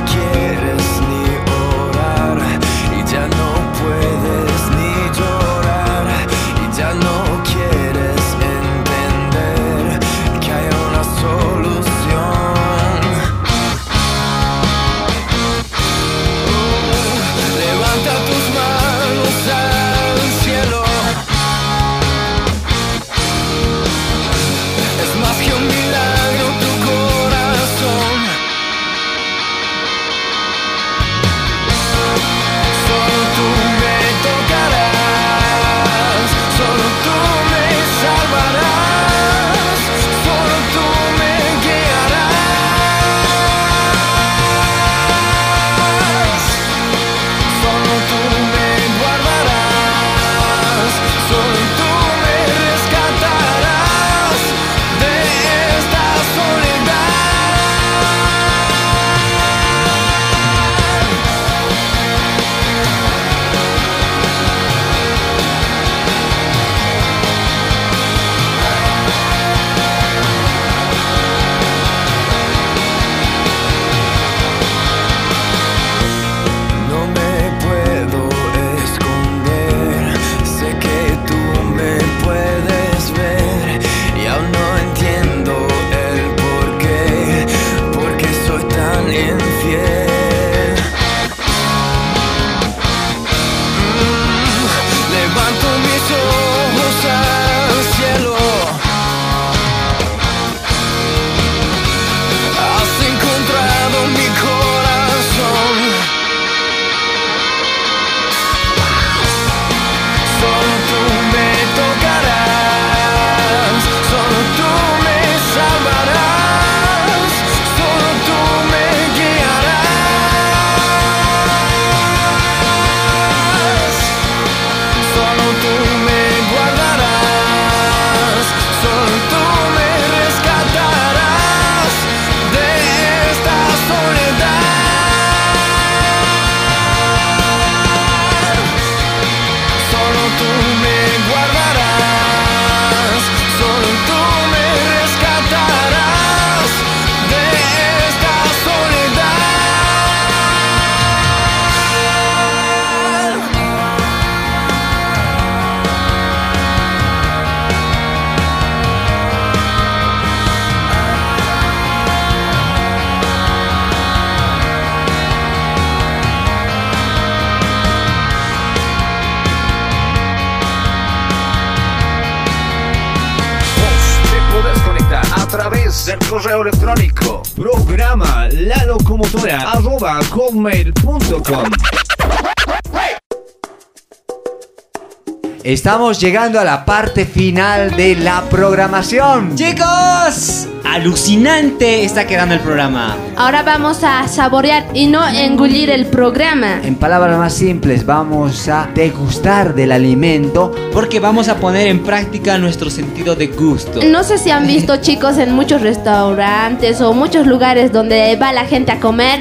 Estamos llegando a la parte final de la programación. Chicos, alucinante está quedando el programa. Ahora vamos a saborear y no engullir el programa. En palabras más simples, vamos a degustar del alimento. Porque vamos a poner en práctica nuestro sentido de gusto. No sé si han visto chicos en muchos restaurantes o muchos lugares donde va la gente a comer.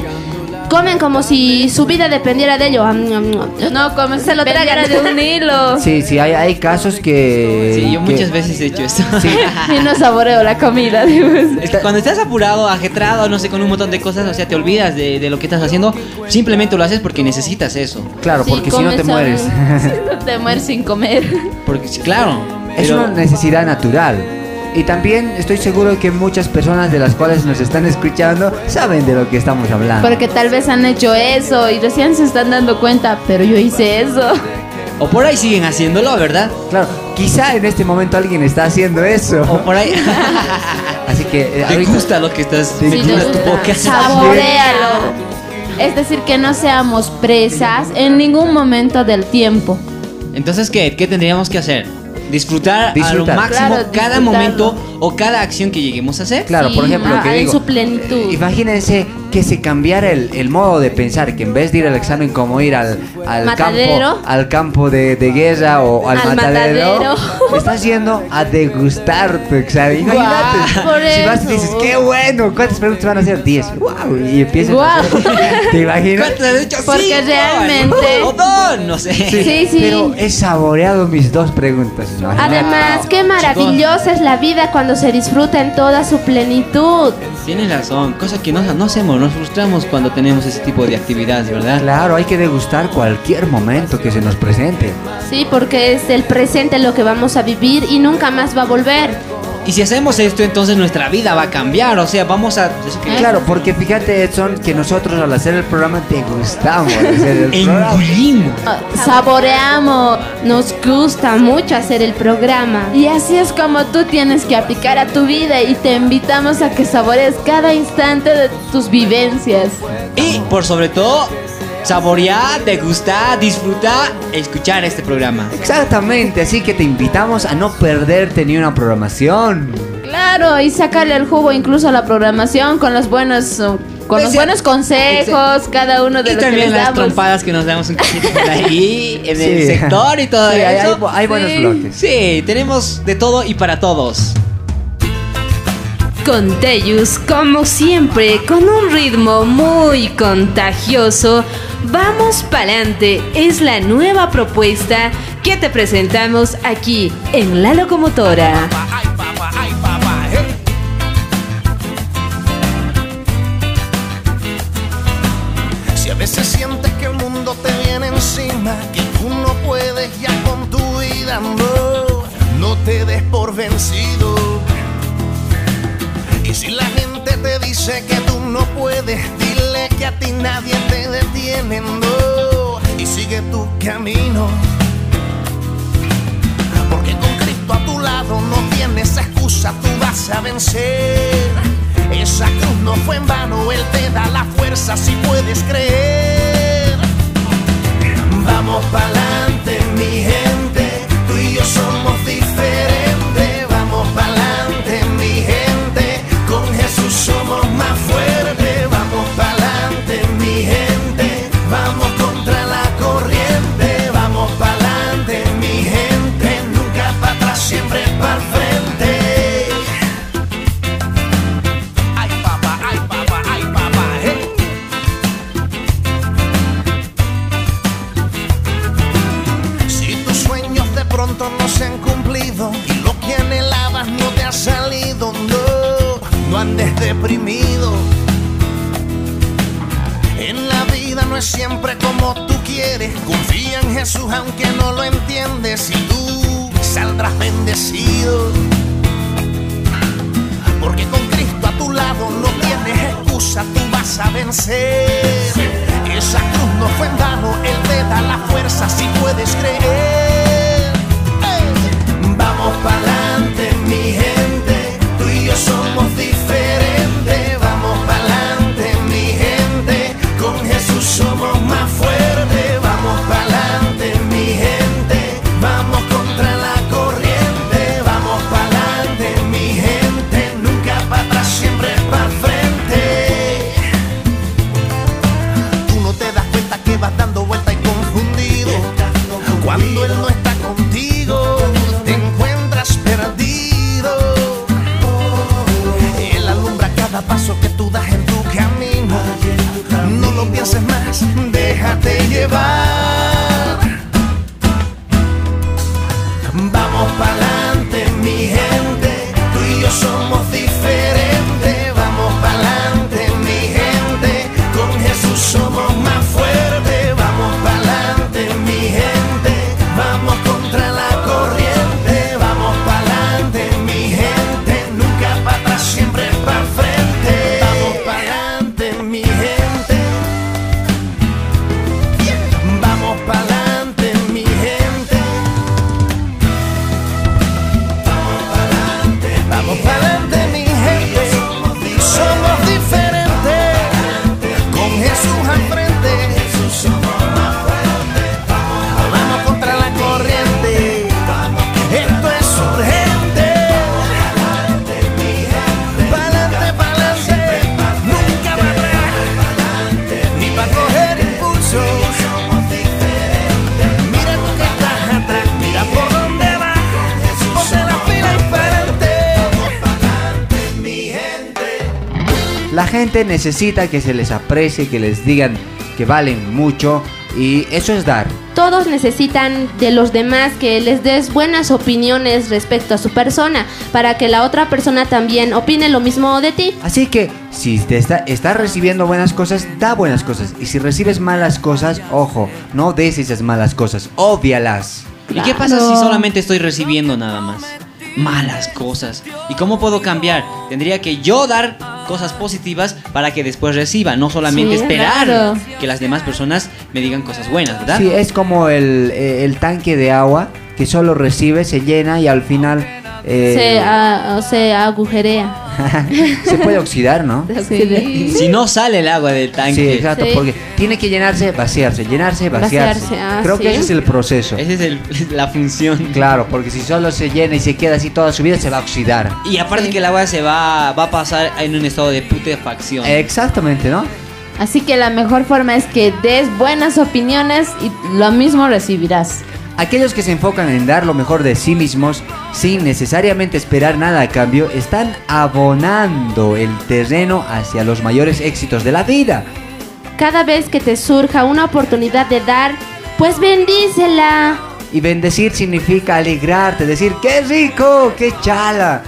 Comen como si su vida dependiera de ello. No, como se lo tragan de un hilo. Sí, sí, hay, hay casos que... Sí, yo que- muchas veces he hecho esto. y no saboreo la comida. digo. Es que cuando estás apurado, ajetrado, no sé, con un montón de cosas, o sea, te olvidas de, de lo que estás haciendo, simplemente lo haces porque necesitas eso. Claro, Sí, porque si no te mueres. te mueres sin comer. Porque, sí, claro. Es pero- una necesidad natural. Y también estoy seguro que muchas personas de las cuales nos están escuchando saben de lo que estamos hablando. Porque tal vez han hecho eso y recién se están dando cuenta, pero yo hice eso. O por ahí siguen haciéndolo, ¿verdad? Claro, quizá en este momento alguien está haciendo eso. O por ahí. Así que eh, ¿Te ahorita- gusta lo que estás Sí, metiendo a tu gusta. boca? Saborealo. Es decir, que no seamos presas en ningún momento del tiempo. Entonces, ¿qué? ¿Qué tendríamos que hacer? Disfrutar, Disfrutar. a lo máximo Claro, cada disfrutarlo. momento o cada acción que lleguemos a hacer. Claro, por ejemplo, lo que Ah, en digo. su plenitud. Imagínense que se cambiara el, el modo de pensar, que en vez de ir al examen como ir al, al Matadero. campo, al campo de, de guerra o al, Al matadero, matadero. estás yendo a degustar tu examen. Imagínate. Si vas y dices, qué bueno, ¿cuántas preguntas van a hacer? 10. Wow, y empiezas a Guau. hacer. ¿Te imaginas? ¿Cuántas has hecho? Porque Cinco, realmente- O dos, no sé. Sí, sí. Pero he saboreado mis dos preguntas. imagínate. Además, qué maravillosa es la vida cuando se disfruta en toda su plenitud. Tienes razón, cosa que no, no hacemos, nos frustramos cuando tenemos ese tipo de actividades, ¿verdad? Claro, hay que degustar cualquier momento que se nos presente. Sí, porque es el presente lo que vamos a vivir y nunca más va a volver. Y si hacemos esto, entonces nuestra vida va a cambiar, o sea, vamos a... Claro, porque fíjate, Edson, que nosotros al hacer el programa hacer el programa. Engullimos. Saboreamos, nos gusta mucho hacer el programa. Y así es como tú tienes que aplicar a tu vida y te invitamos a que saborees cada instante de tus vivencias. Y por sobre todo, saborear, degustar, disfrutar, escuchar este programa. Exactamente, así que te invitamos a no perderte ni una programación. Claro, y sacarle el jugo incluso a la programación con los buenos con los buenos consejos, cada uno de Y los que también les las damos. trompadas que nos damos un poquito por ahí, en el Sí. sector y todo Sí, eso. hay buenos Sí. bloques. Sí, tenemos de todo y para todos. Con Tellus, como siempre, con un ritmo muy contagioso, vamos pa'lante. Es la nueva propuesta que te presentamos aquí en La Locomotora. Si a veces sientes que el mundo te viene encima, que tú no puedes ya con tu vida, no, no te des por vencido. Y si la gente te dice que tú no puedes, que a ti nadie te detiene, no, y sigue tu camino. Porque con Cristo a tu lado no tienes excusa, tú vas a vencer. Esa cruz no fue en vano, Él te da la fuerza si puedes creer. Vamos pa'lante, mi gente, tú y yo somos diferentes. En la vida no es siempre como tú quieres. Confía en Jesús aunque no lo entiendes y tú saldrás bendecido. Porque con Cristo a tu lado no tienes excusa, tú vas a vencer. Esa cruz no fue en vano, Él te da la fuerza si puedes creer. Vamos pa'lante, mi gente, tú y yo somos diferentes. Somos más fuertes. Necesita que se les aprecie, que les digan que valen mucho y eso es dar. Todos necesitan de los demás que les des buenas opiniones respecto a su persona, para que la otra persona también opine lo mismo de ti. Así que si te está, estás recibiendo buenas cosas, da buenas cosas. Y si recibes malas cosas, ojo, no des esas malas cosas, óbvialas. ¿Y qué pasa si solamente estoy recibiendo nada más? Malas cosas. ¿Y cómo puedo cambiar? Tendría que yo dar cosas positivas para que después reciba, no solamente Sí, esperar claro. que las demás personas me digan cosas buenas, ¿verdad? Sí, es como el, eh, el tanque de agua que solo recibe, se llena y al final eh, Se, ah, se agujerea. se puede oxidar, ¿no? Si no sale el agua del tanque. Sí, exacto, porque tiene que llenarse, vaciarse, llenarse, vaciarse. Vaciarse, ah, Creo que ese es el proceso. Esa es el- la función. Claro, porque si solo se llena y se queda así toda su vida, se va a oxidar. Y aparte que el agua se va, va a pasar en un estado de putrefacción. Exactamente, ¿no? Así que la mejor forma es que des buenas opiniones y lo mismo recibirás. Aquellos que se enfocan en dar lo mejor de sí mismos sin necesariamente esperar nada a cambio están abonando el terreno hacia los mayores éxitos de la vida. Cada vez que te surja una oportunidad de dar, pues bendícela. Y bendecir significa alegrarte, decir qué rico, qué chala.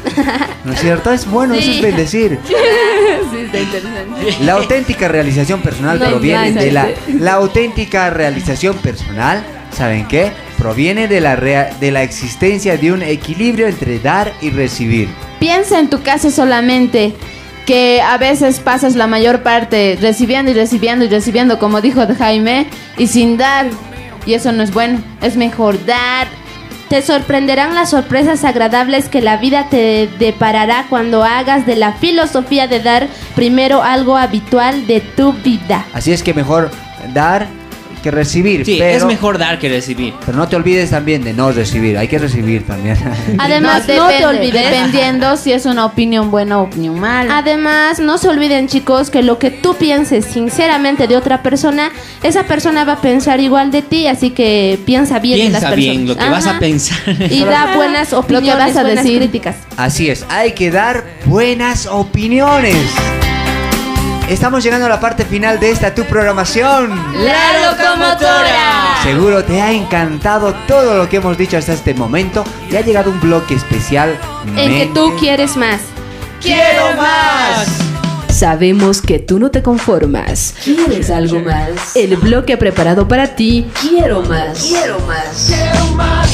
¿No es cierto? Es bueno, eso es bendecir. sí, está interesante. La auténtica realización personal No proviene de la, la auténtica realización personal, ¿saben qué? Proviene de la rea- de la existencia de un equilibrio entre dar y recibir. Piensa en tu caso solamente que a veces pasas la mayor parte recibiendo y recibiendo y recibiendo, como dijo Jaime, y sin dar. Y eso no es bueno. Es mejor dar. Te sorprenderán las sorpresas agradables que la vida te deparará cuando hagas de la filosofía de dar primero algo habitual de tu vida. Así es que mejor dar que recibir. Sí, pero, es mejor dar que recibir. Pero no te olvides también de no recibir, hay que recibir también. Además, no, te depende, olvides. Dependiendo si es una opinión buena o opinión mala. Además, no se olviden, chicos, que lo que tú pienses sinceramente de otra persona, esa persona va a pensar igual de ti, así que piensa bien las Piensa personas. bien lo que vas a pensar. Y da buenas opiniones, vas a buenas decir. críticas. Así es, hay que dar buenas opiniones. Estamos llegando a la parte final de esta tu programación. La locomotora. Seguro te ha encantado todo lo que hemos dicho hasta este momento y ha llegado un bloque especial. En que tú quieres más. ¡Quiero más! Sabemos que tú no te conformas. ¿Quieres algo más? El bloque preparado para ti. Quiero más. Quiero más. Quiero más,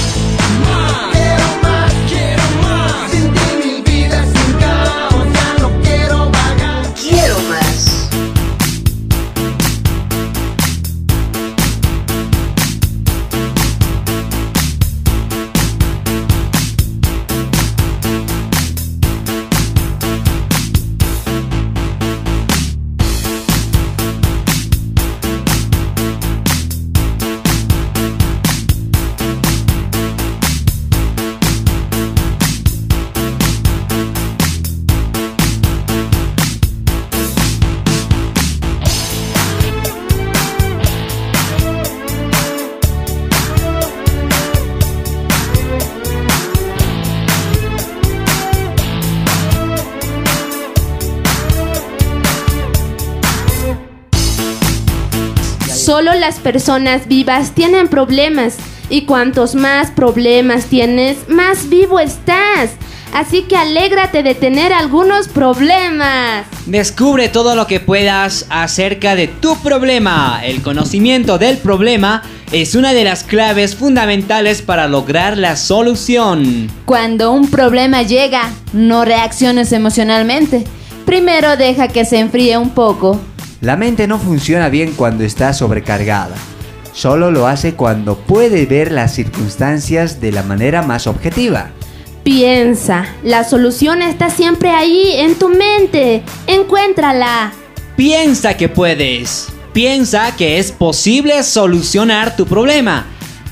las personas vivas tienen problemas. Y cuantos más problemas tienes, más vivo estás. Así que alégrate de tener algunos problemas. Descubre todo lo que puedas acerca de tu problema. El conocimiento del problema es una de las claves fundamentales para lograr la solución. Cuando un problema llega, no reacciones emocionalmente. Primero deja que se enfríe un poco. La mente no funciona bien cuando está sobrecargada. Solo lo hace cuando puede ver las circunstancias de la manera más objetiva. Piensa, la solución está siempre ahí, en tu mente. Encuéntrala. Piensa que puedes. Piensa que es posible solucionar tu problema.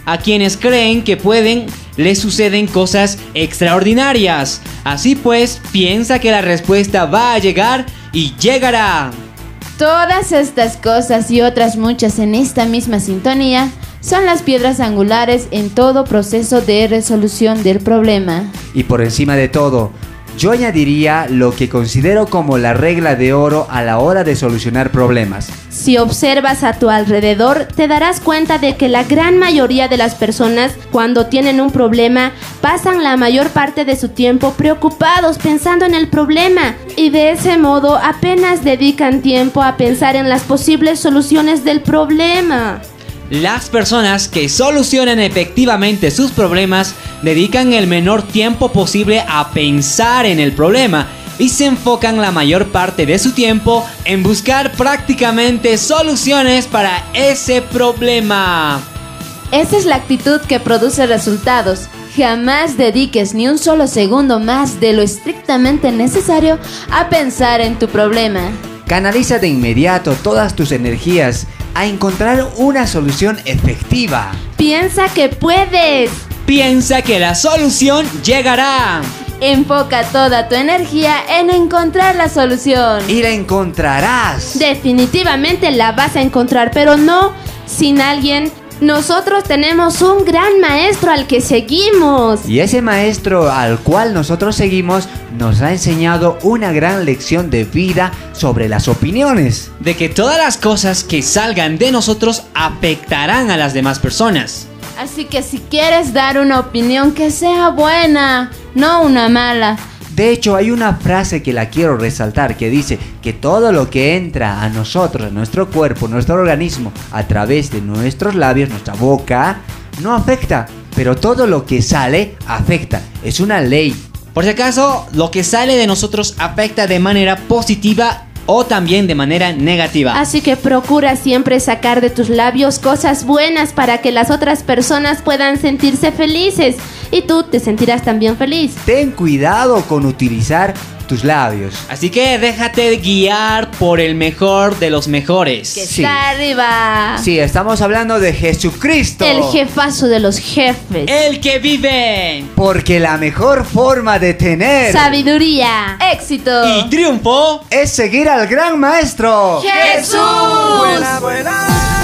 A quienes creen que pueden, les suceden cosas extraordinarias. Así pues, piensa que la respuesta va a llegar y llegará. Todas estas cosas y otras muchas en esta misma sintonía son las piedras angulares en todo proceso de resolución del problema. Y por encima de todo, Yo añadiría lo que considero como la regla de oro a la hora de solucionar problemas. Si observas a tu alrededor, te darás cuenta de que la gran mayoría de las personas, cuando tienen un problema, pasan la mayor parte de su tiempo preocupados pensando en el problema y de ese modo apenas dedican tiempo a pensar en las posibles soluciones del problema. Las personas que solucionan efectivamente sus problemas dedican el menor tiempo posible a pensar en el problema y se enfocan la mayor parte de su tiempo en buscar prácticamente soluciones para ese problema. Esa es la actitud que produce resultados. Jamás dediques ni un solo segundo más de lo estrictamente necesario a pensar en tu problema. Canaliza de inmediato todas tus energías a encontrar una solución efectiva. Piensa que puedes. Piensa que la solución llegará. Enfoca toda tu energía en encontrar la solución. Y la encontrarás. Definitivamente la vas a encontrar, pero no sin alguien. Nosotros tenemos un gran maestro al que seguimos. Y ese maestro al cual nosotros seguimos nos ha enseñado una gran lección de vida sobre las opiniones. De que todas las cosas que salgan de nosotros afectarán a las demás personas. Así que si quieres dar una opinión que sea buena, no una mala. De hecho, hay una frase que la quiero resaltar que dice que todo lo que entra a nosotros, a nuestro cuerpo, nuestro organismo, a través de nuestros labios, nuestra boca, no afecta. Pero todo lo que sale afecta. Es una ley. Por si acaso, lo que sale de nosotros afecta de manera positiva o también de manera negativa. Así que procura siempre sacar de tus labios cosas buenas para que las otras personas puedan sentirse felices y tú te sentirás también feliz. Ten cuidado con utilizar tus labios. Así que déjate guiar por el mejor de los mejores. Que está arriba. Sí, estamos hablando de Jesucristo. El jefazo de los jefes. El que vive. Porque la mejor forma de tener Sabiduría, éxito y triunfo es seguir al gran maestro. Jesús. Buena. Buena,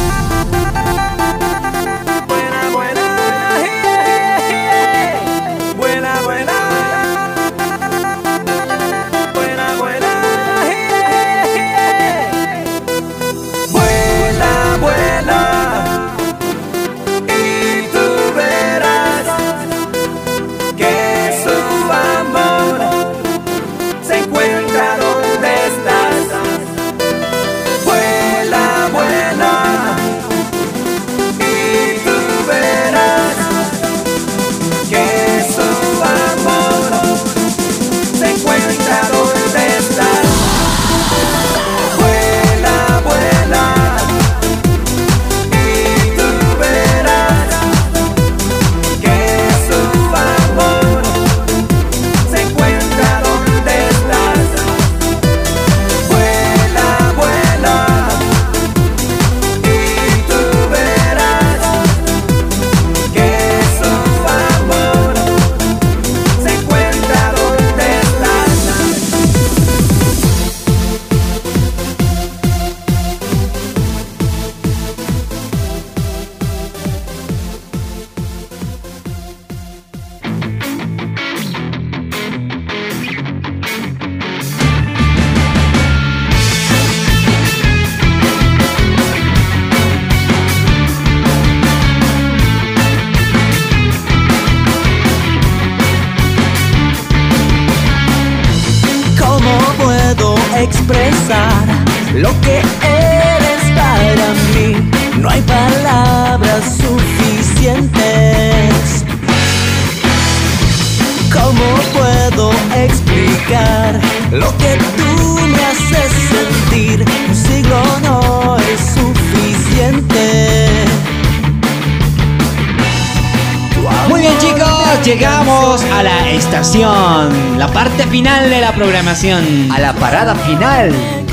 llegamos a la estación, la parte final de la programación. A la parada final.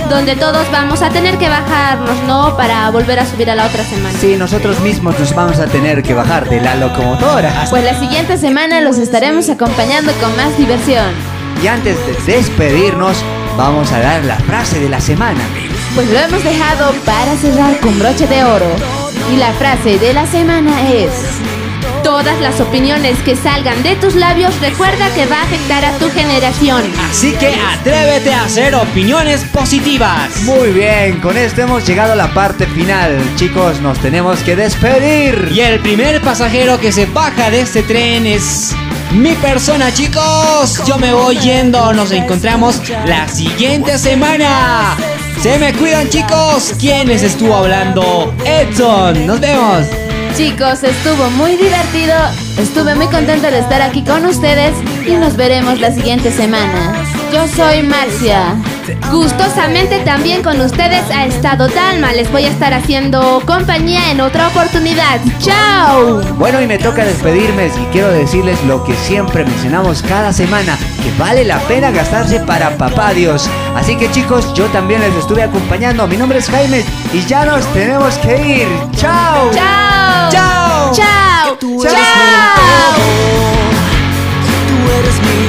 Donde todos vamos a tener que bajarnos, ¿no? Para volver a subir a la otra semana. Sí, nosotros mismos nos vamos a tener que bajar de la locomotora. Pues la siguiente semana los estaremos acompañando con más diversión. Y antes de despedirnos, vamos a dar la frase de la semana. Pues lo hemos dejado para cerrar con broche de oro. Y la frase de la semana es... Todas las opiniones que salgan de tus labios recuerda que va a afectar a tu generación. Así que atrévete a hacer opiniones positivas. Muy bien, con esto hemos llegado a la parte final. Chicos, nos tenemos que despedir. Y el primer pasajero que se baja de este tren es mi persona, chicos. Yo me voy yendo. Nos encontramos la siguiente semana. Se me cuidan, chicos. ¿Quién les estuvo hablando? Edson. Nos vemos. Chicos, estuvo muy divertido. Estuve muy contenta de estar aquí con ustedes y nos veremos la siguiente semana. Yo soy Marcia. Gustosamente también con ustedes ha estado Dalma. Les voy a estar haciendo compañía en otra oportunidad. ¡Chao! Bueno, y me toca despedirme y quiero decirles lo que siempre mencionamos cada semana, que vale la pena gastarse para papá Dios. Así que chicos, yo también les estuve acompañando. Mi nombre es Jaime y ya nos tenemos que ir. ¡Chao! ¡Chao! ¡Chao! ¡Chao! Todo, tú eres mi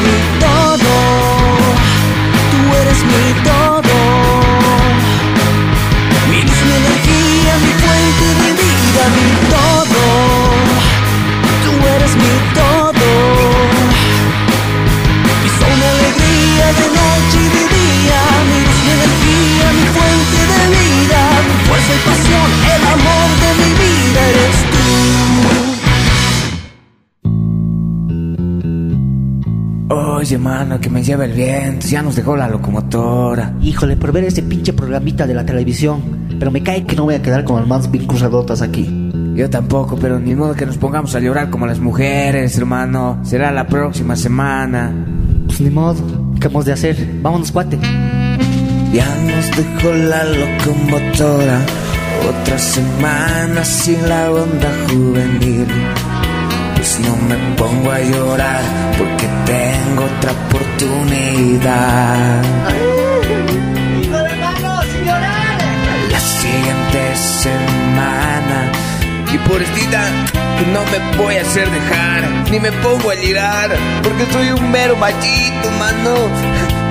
mi todo. Tú eres mi todo. Fuerza y pasión, el amor de mi vida eres tú. Oye, mano, que me lleva el viento. Ya nos dejó la locomotora. Híjole, por ver ese pinche programita de la televisión. Pero me cae que no voy a quedar con las manos bien cruzadotas aquí. Yo tampoco, pero ni modo que nos pongamos a llorar como las mujeres, hermano. Será la próxima semana. Pues ni modo, ¿qué hemos de hacer? Vámonos, cuate. Ya nos dejó la locomotora. Otra semana sin la onda juvenil. Pues no me pongo a llorar porque tengo otra oportunidad. La siguiente semana. Y que no me voy a hacer dejar, ni me pongo a llorar, porque soy un mero machito, mano.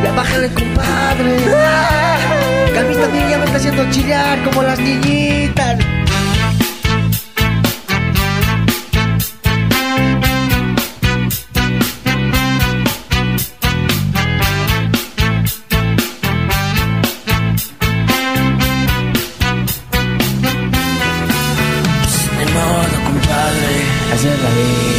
Ya bájale, compadre. Que a mí también ya me está haciendo chillar como las niñitas. Ni modo, compadre. Es la vida.